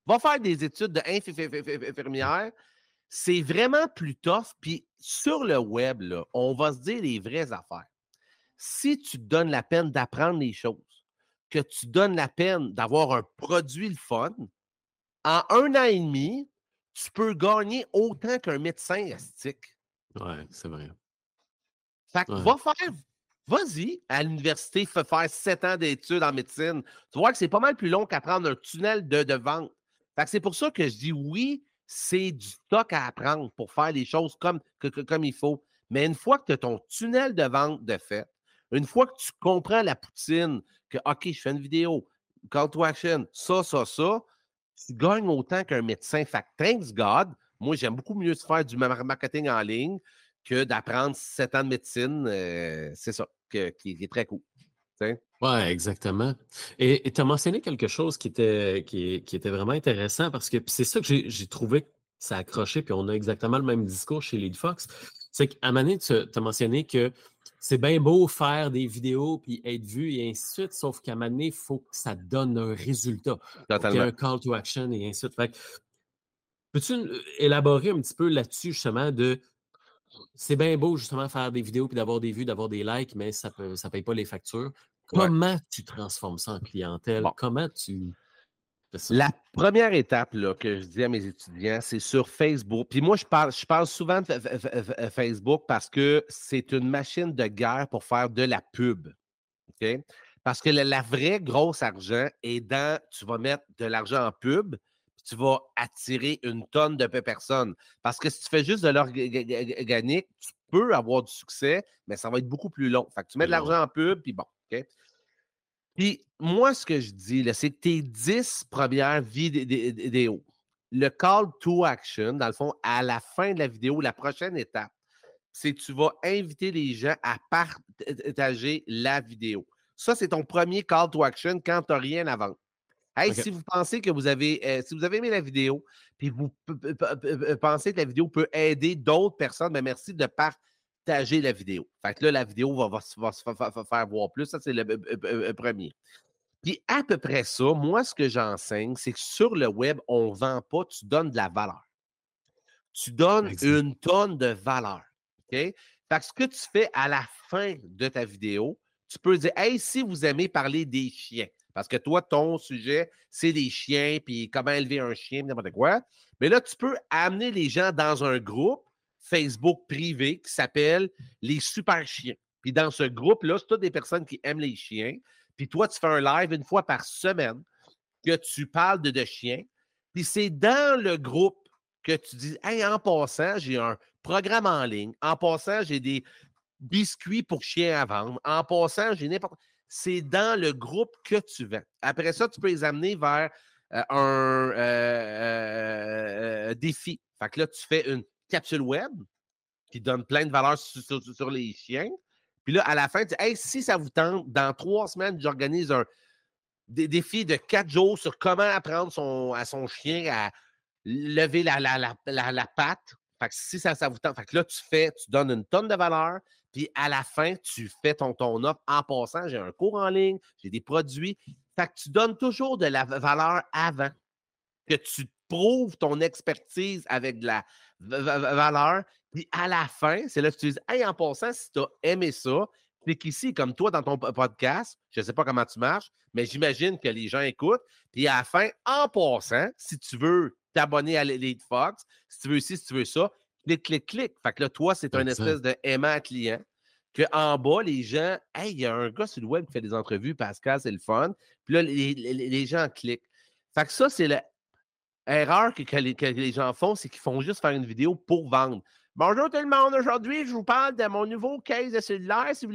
Va faire des études d'infirmière. C'est vraiment plus tough. Puis sur le web, là, on va se dire les vraies affaires. Si tu te donnes la peine d'apprendre les choses, que tu donnes la peine d'avoir un produit le fun, en un an et demi, tu peux gagner autant qu'un médecin astique. Oui, c'est vrai. Fait que va faire, vas-y à l'université, fais faire sept ans d'études en médecine. Tu vois que c'est pas mal plus long qu'apprendre un tunnel de, vente. Fait que c'est pour ça que je dis oui, c'est du stock à apprendre pour faire les choses comme, comme il faut. Mais une fois que tu as ton tunnel de vente de fait, une fois que tu comprends la poutine, que OK, je fais une vidéo, call to action, ça, ça, ça, tu gagnes autant qu'un médecin. Fait que thanks God, moi, j'aime beaucoup mieux faire du marketing en ligne que d'apprendre sept ans de médecine. Euh, c'est ça, qui, est très cool. Oui, exactement. Et tu as mentionné quelque chose qui était, qui, était vraiment intéressant parce que c'est ça que j'ai trouvé que ça a accroché, puis on a exactement le même discours chez Lead Fox. C'est qu'à un moment donné, tu as mentionné que c'est bien beau faire des vidéos puis être vu et ainsi de suite, sauf qu'à un moment donné, il faut que ça donne un résultat. Il y a un call to action et ainsi de suite. Peux-tu élaborer un petit peu là-dessus, justement, de c'est bien beau justement faire des vidéos puis d'avoir des vues, d'avoir des likes, mais ça ne ça paye pas les factures. Comment tu transformes ça en clientèle? Comment tu. La première étape là, que je dis à mes étudiants, c'est sur Facebook. Puis moi, je parle, je parle souvent de Facebook parce que c'est une machine de guerre pour faire de la pub. Parce que la, vraie grosse argent est dans, tu vas mettre de l'argent en pub, tu vas attirer une tonne de personnes. Parce que si tu fais juste de l'organique, tu peux avoir du succès, mais ça va être beaucoup plus long. Fait que tu mets de l'argent en pub, puis bon, OK? Puis moi, ce que je dis, c'est que tes 10 premières vidéos, le call to action, dans le fond, à la fin de la vidéo, la prochaine étape, c'est que tu vas inviter les gens à partager la vidéo. Ça, c'est ton premier call to action quand tu n'as rien à vendre. Hey, si vous pensez que vous avez, euh, si vous avez aimé la vidéo, puis vous pensez que la vidéo peut aider d'autres personnes, bien, merci de partager la vidéo. Fait que là, la vidéo va, se faire voir plus. Ça, c'est le premier. Puis à peu près ça, moi, ce que j'enseigne, c'est que sur le web, on ne vend pas, tu donnes de la valeur. Tu donnes une tonne de valeur. OK? Fait que ce que tu fais à la fin de ta vidéo, tu peux dire Hey, si vous aimez parler des chiens, parce que toi, ton sujet, c'est des chiens, puis comment élever un chien, n'importe quoi. Mais là, tu peux amener les gens dans un groupe Facebook privé qui s'appelle Les Super Chiens. Puis dans ce groupe-là, c'est toutes des personnes qui aiment les chiens. Puis toi, tu fais un live une fois par semaine que tu parles de, de chiens. Puis c'est dans le groupe que tu dis Hey, en passant, j'ai un programme en ligne. En passant, j'ai des biscuits pour chiens à vendre. En passant, j'ai n'importe c'est dans le groupe que tu vends. Après ça, tu peux les amener vers euh, un euh, euh, défi. Fait que là, tu fais une capsule web qui donne plein de valeurs sur, les chiens. Puis là, à la fin, tu dis Hey, si ça vous tente, dans trois semaines, j'organise un défi de quatre jours sur comment apprendre son, à son chien à lever la, la, la, patte. Fait que si ça, ça vous tente, fait que là, tu fais, tu donnes une tonne de valeur, puis à la fin, tu fais ton, ton offre en passant. J'ai un cours en ligne, j'ai des produits. Fait que tu donnes toujours de la valeur avant, que tu prouves ton expertise avec de la valeur. Puis à la fin, c'est là que tu dis Hey, en passant, si tu as aimé ça, clique ici, comme toi dans ton podcast. Je ne sais pas comment tu marches, mais j'imagine que les gens écoutent. Puis à la fin, en passant, si tu veux t'abonner à Elite Fox, si tu veux ci, si tu veux ça, clic, clic, clic. Fait que là, toi, c'est un espèce de aimant client. Que en bas, les gens, hey, il y a un gars sur le web qui fait des entrevues, Pascal, c'est le fun. Puis là, les, gens cliquent. Fait que ça, c'est l'erreur que, les, gens font, c'est qu'ils font juste faire une vidéo pour vendre. Bonjour tout le monde, aujourd'hui, je vous parle de mon nouveau case de cellulaire. Si vous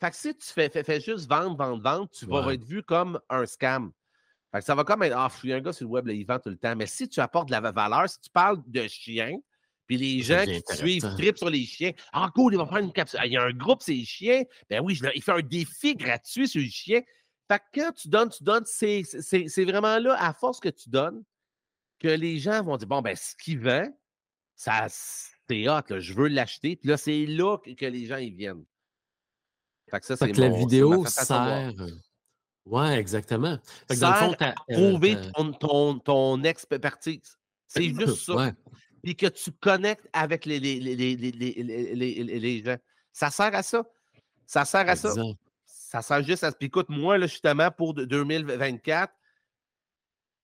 Fait que si tu fais, fais, juste vendre, vendre, vendre, tu vas être vu comme un scam. Fait que ça va comme être, ah, a un gars sur le web, il vend tout le temps. Mais si tu apportes de la valeur, si tu parles de chien, puis les gens qui te suivent tripent sur les chiens. Ah, cool, il va faire une capsule. il y a un groupe, c'est les chiens. Ben oui, il fait un défi gratuit sur les chiens. Fait que quand tu donnes, tu donnes, c'est vraiment là, à force que tu donnes, que les gens vont dire bon, ben, ce qu'il vend, ça, c'est hot, là, je veux l'acheter. Puis là, c'est là que, les gens ils viennent. Fait que ça, c'est la vidéo sert. Ouais, exactement. Fait que dans le fond, prouver ton, ton, expertise. C'est juste ça puis que tu connectes avec les, les, les, les, gens. Ça sert à ça. Ça sert à ça. Ça sert juste à. Puis écoute, moi, là, justement, pour 2024,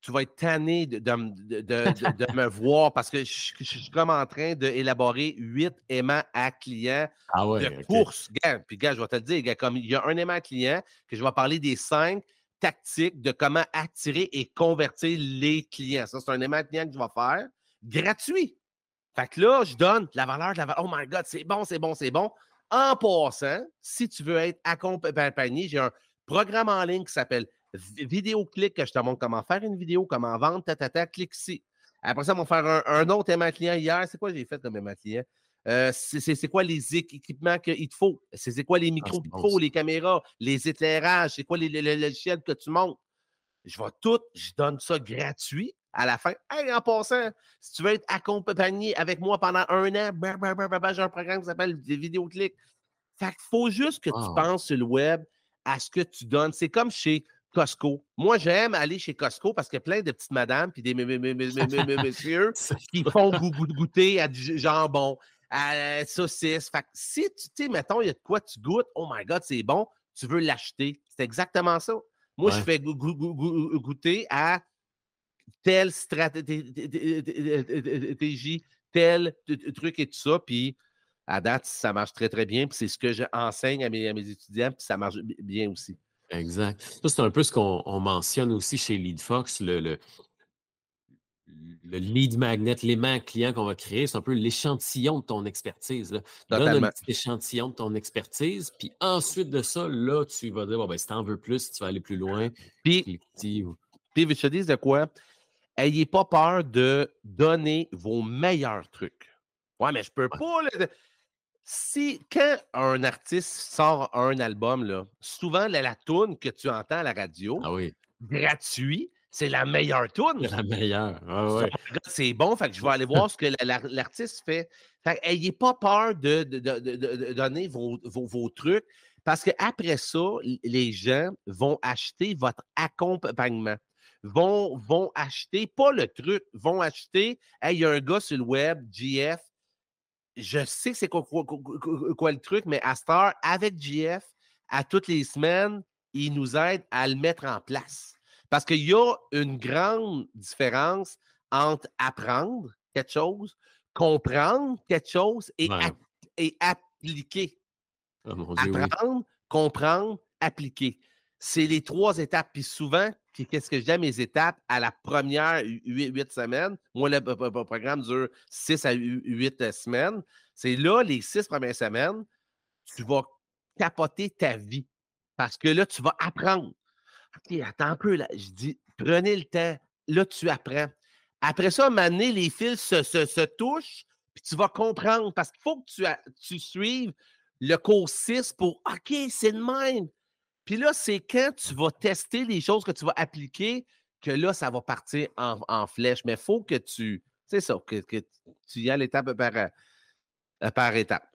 tu vas être tanné de, de, de, me voir parce que je, suis comme en train d'élaborer huit aimants à clients ah de course. puis, gars, je vais te le dire, comme il y a un aimant à client que je vais parler des cinq tactiques de comment attirer et convertir les clients. Ça, c'est un aimant à client que je vais faire gratuit. Fait que là, je donne la valeur de la valeur. Oh my God, c'est bon, c'est bon, c'est bon. En passant, si tu veux être accompagné, j'ai un programme en ligne qui s'appelle Vidéo Clic que je te montre comment faire une vidéo, comment vendre, ta, ta, ta, clique ici. Après ça, on va faire un, autre aimant client hier. C'est quoi j'ai fait comme aimant client? Euh, c'est quoi les équipements qu'il te faut? C'est quoi les ah, micros qu'il te faut, les caméras, les éclairages? C'est quoi les, logiciels que tu montes? Je vais tout, je donne ça gratuit à la fin. Hey, en passant, si tu veux être accompagné avec moi pendant un an, j'ai un programme qui s'appelle des vidéoclics. Fait qu'il faut juste que tu penses sur le web à ce que tu donnes. C'est comme chez Costco. Moi, j'aime aller chez Costco parce qu'il y a plein de petites madames puis des messieurs qui font goûter à du jambon, à saucisse. Fait que si tu, sais, mettons, il y a de quoi tu goûtes, oh my God, c'est bon, tu veux l'acheter. C'est exactement ça. Moi, je fais goûter à telle stratégie, tel truc et tout ça. Puis à date, ça marche très, très bien. Puis c'est ce que j'enseigne à mes, à mes étudiants, puis ça marche bien aussi. Exact. Ça, c'est un peu ce qu'on mentionne aussi chez LeadFox, le, le, le lead magnet, l'aimant client qu'on va créer, c'est un peu l'échantillon de ton expertise. Là. Donne un petit échantillon de ton expertise, puis ensuite de ça, là, tu vas dire, bon, ben, si tu en veux plus, tu vas aller plus loin. Puis, puis, puis je te dis de quoi? ayez pas peur de donner vos meilleurs trucs. Ouais, mais je peux pas. Si, quand un artiste sort un album, là, souvent la, la toune que tu entends à la radio, ah oui. gratuit, c'est la meilleure toune. La meilleure. C'est bon, fait que je vais aller voir ce que l'artiste fait. Fait ayez pas peur de, de, donner vos, vos, trucs parce qu'après ça, les gens vont acheter votre accompagnement. Vont, vont acheter, pas le truc, vont acheter. Hey, il y a un gars sur le web, GF, je sais que c'est quoi, le truc, mais à Star, avec GF, à toutes les semaines, il nous aide à le mettre en place. Parce qu'il y a une grande différence entre apprendre quelque chose, comprendre quelque chose et, et appliquer. Oh apprendre, comprendre, appliquer. C'est les trois étapes. Puis souvent, qu'est-ce que je dis à mes étapes? À la première huit, semaines? Moi, le, programme dure six à huit semaines. C'est là, les six premières semaines, tu vas capoter ta vie. Parce que là, tu vas apprendre. OK, attends un peu. Là. Je dis, prenez le temps. Là, tu apprends. Après ça, donné, les fils se, touchent, puis tu vas comprendre. Parce qu'il faut que tu, tu suives le cours 6 pour OK, c'est le même. Puis là, c'est quand tu vas tester les choses que tu vas appliquer que là, ça va partir en, flèche. Mais il faut que tu. C'est ça, que, tu y ailles étape par, euh, par étape.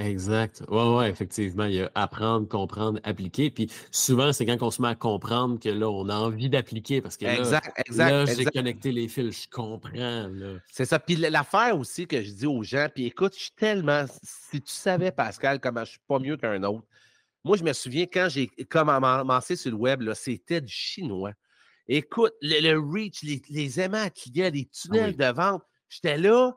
Exact. Oui, oui, effectivement. Il y a apprendre, comprendre, appliquer. Puis souvent, c'est quand on se met à comprendre que là, on a envie d'appliquer parce que là, exact, exact, j'ai connecté les fils, je comprends. C'est ça. Puis l'affaire aussi que je dis aux gens, puis écoute, je suis tellement. Si tu savais, Pascal, comment je suis pas mieux qu'un autre, moi, je me souviens quand j'ai commencé sur le web, c'était du chinois. Écoute, le, reach, les, les aimants clients, les ah tunnels de vente, j'étais là.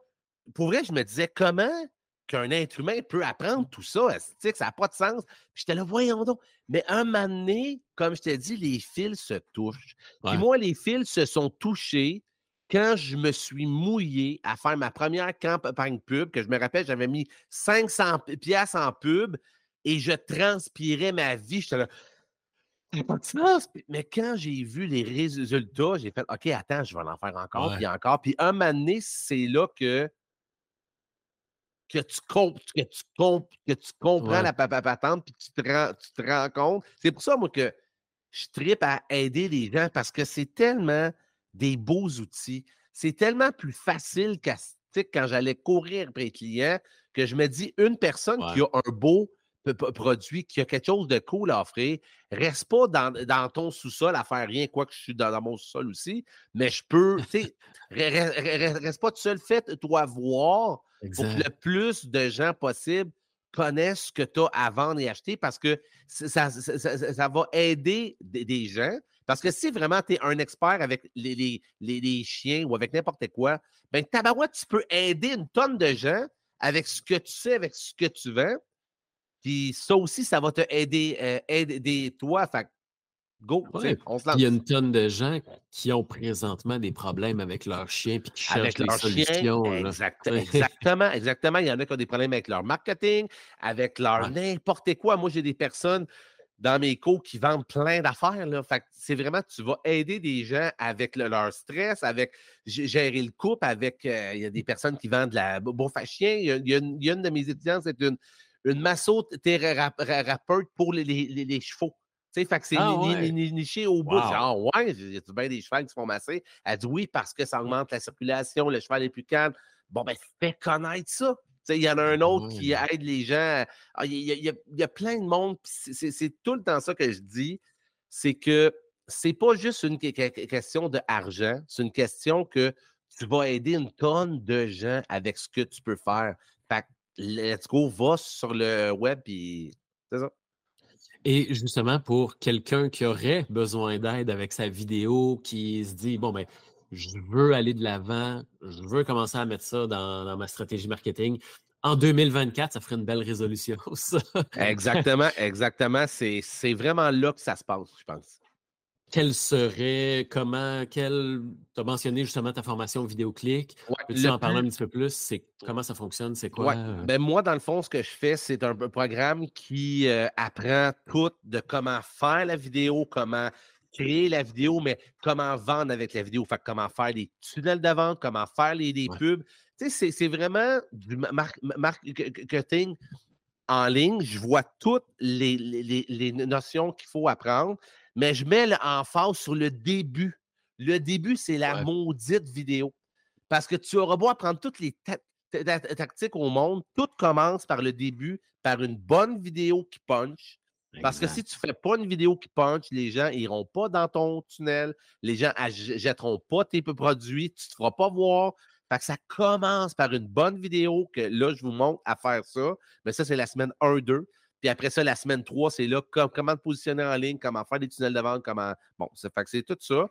Pour vrai, je me disais comment qu'un être humain peut apprendre tout ça. Que ça n'a pas de sens? J'étais là, voyons donc. Mais un moment donné, comme je t'ai dit, les fils se touchent. Puis moi, les fils se sont touchés quand je me suis mouillé à faire ma première campagne pub, que je me rappelle, j'avais mis 500 pièces en pub et je transpirais ma vie. J'étais là, pas de sens. Mais quand j'ai vu les résultats, j'ai fait OK, attends, je vais en faire encore, puis encore. Puis un moment donné, c'est là que, que, tu, que, tu, que tu comprends la patente, puis tu te, rends, tu te rends compte. C'est pour ça, moi, que je tripe à aider les gens parce que c'est tellement des beaux outils. C'est tellement plus facile qu'à quand j'allais courir après les clients que je me dis une personne qui a un beau produit, qui a quelque chose de cool à offrir, reste pas dans, ton sous-sol à faire rien, quoi que je suis dans, mon sous-sol aussi, mais je peux, tu sais, reste pas tout seul, fais-toi voir pour que le plus de gens possible connaissent ce que tu as à vendre et acheter parce que ça, ça, va aider des, gens. Parce que si vraiment tu es un expert avec les, les, chiens ou avec n'importe quoi, ben tabarouette, tu peux aider une tonne de gens avec ce que tu sais, avec ce que tu vends. Puis ça aussi, ça va te aider, euh, aider toi. Fait go, on se lance. Il y a une tonne de gens qui ont présentement des problèmes avec leurs chiens puis qui cherchent des solutions. exactement, exactement. Il y en a qui ont des problèmes avec leur marketing, avec leur n'importe quoi. Moi, j'ai des personnes dans mes cours qui vendent plein d'affaires. Fait c'est vraiment, tu vas aider des gens avec leur stress, avec gérer le couple, avec. Euh, il y a des personnes qui vendent de la bouffe à chien. Il y, a, une, il y a une de mes étudiantes, c'est une une massothérapeute pour les, les, les chevaux. Tu sais, fait que c'est ah, niché au bout. Ah ouais, y a bien des chevaux qui se font masser? Elle dit oui, parce que ça augmente la circulation, le cheval est plus calme. Bon, ben, fais connaître ça. Il y en a un autre qui aide les gens. Il y, y, a plein de monde. C'est tout le temps ça que je dis. C'est que c'est pas juste une question d'argent. C'est une question que tu vas aider une tonne de gens avec ce que tu peux faire. Fait let's go, va sur le web, puis c'est ça. Et justement, pour quelqu'un qui aurait besoin d'aide avec sa vidéo, qui se dit, bon, ben, je veux aller de l'avant, je veux commencer à mettre ça dans, ma stratégie marketing. En 2024, ça ferait une belle résolution, ça. exactement, exactement. C'est vraiment là que ça se passe, je pense quelle serait, comment, quelle. Tu as mentionné justement ta formation vidéoclic. Ouais, Peux-tu en parler un petit peu plus? C'est comment ça fonctionne? C'est quoi? Euh? Ben, moi, dans le fond, ce que je fais, c'est un programme qui euh, apprend tout de comment faire la vidéo, comment créer la vidéo, mais comment vendre avec la vidéo. Fait comment faire des tunnels de vente, comment faire les, pubs. Tu sais, c'est vraiment du marketing en ligne. Je vois toutes les, notions qu'il faut apprendre, mais je mets l'emphase sur le début. Le début, c'est la maudite vidéo. Parce que tu auras beau apprendre toutes les tactiques au monde, tout commence par le début, par une bonne vidéo qui punch. Parce que si tu ne fais pas une vidéo qui punch, les gens n'iront pas dans ton tunnel, les gens ne jetteront pas tes produits, tu ne te feras pas voir. Fait que ça commence par une bonne vidéo que là, je vous montre à faire ça. Mais ça, c'est la semaine 1-2. Puis après ça, la semaine 3, c'est là comment te positionner en ligne, comment faire des tunnels de vente, comment. Bon, ça fait que c'est tout ça.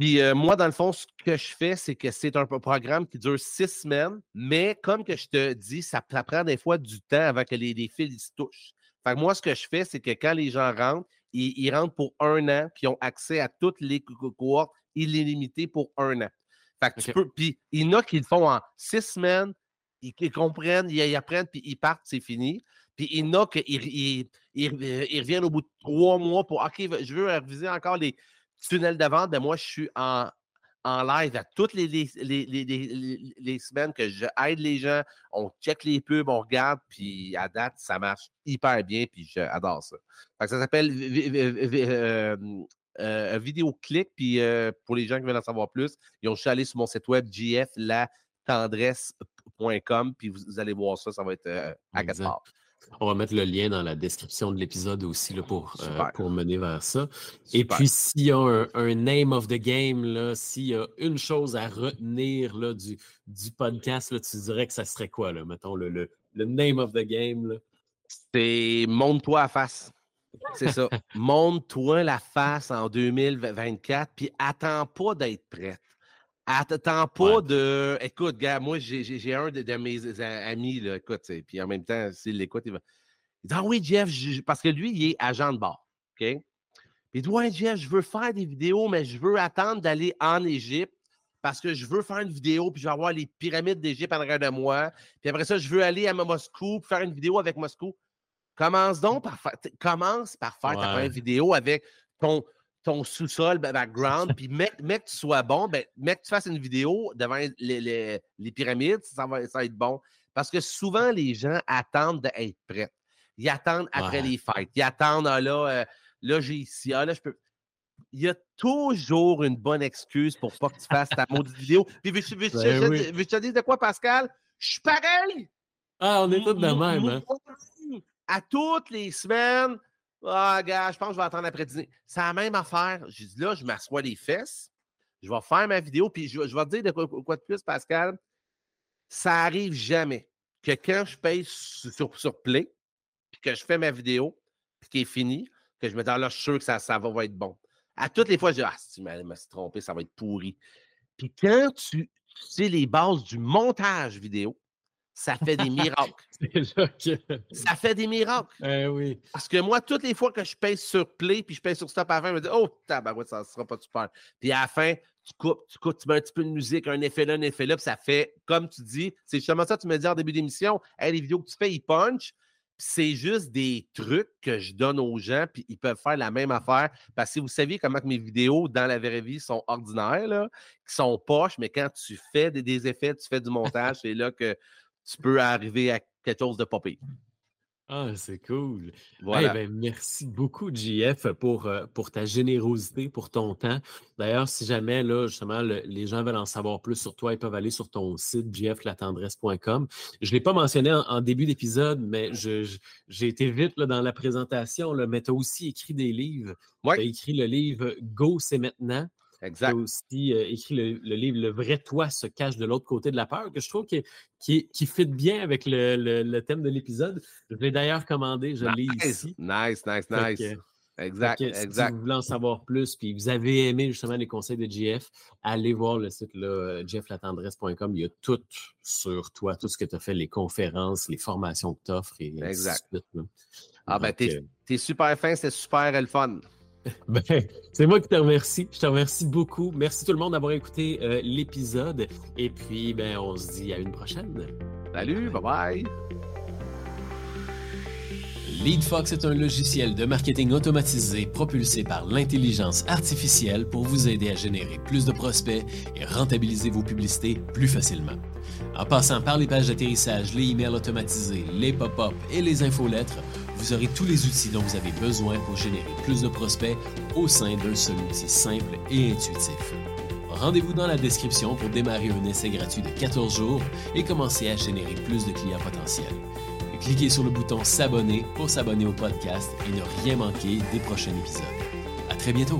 Puis euh, moi, dans le fond, ce que je fais, c'est que c'est un programme qui dure six semaines, mais comme que je te dis, ça, prend des fois du temps avant que les, fils se touchent. Fait que moi, ce que je fais, c'est que quand les gens rentrent, ils, rentrent pour un an, puis ils ont accès à toutes les cohortes illimitées pour un an. Fait que tu peux. Puis il y en a qui le font en six semaines, ils, comprennent, ils, apprennent, puis ils partent, c'est fini. Puis il y en a qui ils, reviennent au bout de trois mois pour OK, je veux réviser encore les tunnel de vente, ben moi, je suis en, en live à toutes les, les, les, les, semaines que je aide les gens. On check les pubs, on regarde, puis à date, ça marche hyper bien, puis j'adore ça. ça s'appelle euh, euh, Vidéo Click, puis euh, pour les gens qui veulent en savoir plus, ils ont juste aller sur mon site web gflatendresse.com, puis vous, allez voir ça, ça va être à quatre parts. On va mettre le lien dans la description de l'épisode aussi là, pour, euh, pour mener vers ça. Et puis, s'il y a un, name of the game, s'il y a une chose à retenir là, du, du podcast, là, tu dirais que ça serait quoi, là, mettons, le, le, name of the game? C'est Monte-toi à face. C'est ça. Monte-toi la face en 2024, puis attends pas d'être prête. Attends pas de. Écoute, gars, moi, j'ai un de, mes amis, là, écoute, puis en même temps, s'il l'écoute, il va. Il dit Ah oui, Jeff, parce que lui, il est agent de bord. OK? Puis il dit Ouais, Jeff, je veux faire des vidéos, mais je veux attendre d'aller en Égypte parce que je veux faire une vidéo, puis je vais avoir les pyramides d'Égypte en arrière de moi. Puis après ça, je veux aller à Moscou pour faire une vidéo avec Moscou. Commence donc par faire, commence par faire ta première vidéo avec ton, ton sous-sol background, puis mec, mec, tu sois bon, ben, mec, tu fasses une vidéo devant les, pyramides, ça va, être bon. Parce que souvent, les gens attendent d'être prêts. Ils attendent après les fêtes. Ils attendent, ah, là, euh, là, j'ai ici, ah, là, je peux. Il y a toujours une bonne excuse pour pas que tu fasses ta maudite vidéo. Puis, veux, veux, ben veux, te dire de quoi, Pascal? Je suis pareil! Ah, on est tous de même, hein? À toutes les semaines, ah, gars, je pense que je vais attendre après dîner. C'est la même affaire. Je dis là, je m'assois les fesses, je vais faire ma vidéo, puis je, vais te dire de quoi, de plus, Pascal. Ça arrive jamais que quand je paye sur, sur Play, puis que je fais ma vidéo, puis qu'elle est finie, que je me dis, ah, là, je suis sûr que ça, ça va, être bon. À toutes les fois, je dis, ah, si tu m'as trompé, ça va être pourri. Puis quand tu sais les bases du montage vidéo, ça fait des miracles. Ça fait des miracles. Eh oui. Parce que moi, toutes les fois que je pèse sur play puis je pèse sur stop à la fin, je me dis, oh, tabarouette, ça ne sera pas super. Puis à la fin, tu coupes, tu coupes, tu mets un petit peu de musique, un effet là, un effet là, puis ça fait, comme tu dis, c'est justement ça que tu me dis en début d'émission, hey, les vidéos que tu fais, ils punch. C'est juste des trucs que je donne aux gens, puis ils peuvent faire la même affaire. Parce que vous savez comment que mes vidéos dans la vraie vie sont ordinaires, là, qui sont poches, mais quand tu fais des, des effets, tu fais du montage, c'est là que tu peux arriver à quelque chose de pas Ah, c'est cool. Voilà. Ben, merci beaucoup, JF, pour, euh, pour ta générosité, pour ton temps. D'ailleurs, si jamais, là, justement, les gens veulent en savoir plus sur toi, ils peuvent aller sur ton site, jflatendresse.com. Je ne l'ai pas mentionné en, début d'épisode, mais j'ai été vite là, dans la présentation, là, mais tu as aussi écrit des livres. Tu as écrit le livre Go, c'est maintenant. Exact. Tu as aussi euh, écrit le, livre Le vrai toi se cache de l'autre côté de la peur, que je trouve qui, qui, qui fit bien avec le, thème de l'épisode. Je l'ai d'ailleurs commandé, je l'ai ici. Nice, nice, nice. exact, exact. Si vous voulez en savoir plus, puis vous avez aimé justement les conseils de JF, allez voir le site là, jefflatendresse.com. Il y a tout sur toi, tout ce que tu as fait, les conférences, les formations que tu offres. Et exact. ah ben, t'es euh, es super fin, c'est super le fun. Ben, c'est moi qui te remercie. Je te remercie beaucoup. Merci tout le monde d'avoir écouté euh, l'épisode. Et puis, ben, on se dit à une prochaine. Salut, bye bye. LeadFox est un logiciel de marketing automatisé propulsé par l'intelligence artificielle pour vous aider à générer plus de prospects et rentabiliser vos publicités plus facilement. En passant par les pages d'atterrissage, les emails automatisés, les pop-up et les infolettres, vous aurez tous les outils dont vous avez besoin pour générer plus de prospects au sein d'un seul outil simple et intuitif. Rendez-vous dans la description pour démarrer un essai gratuit de 14 jours et commencer à générer plus de clients potentiels. Cliquez sur le bouton S'abonner pour s'abonner au podcast et ne rien manquer des prochains épisodes. À très bientôt!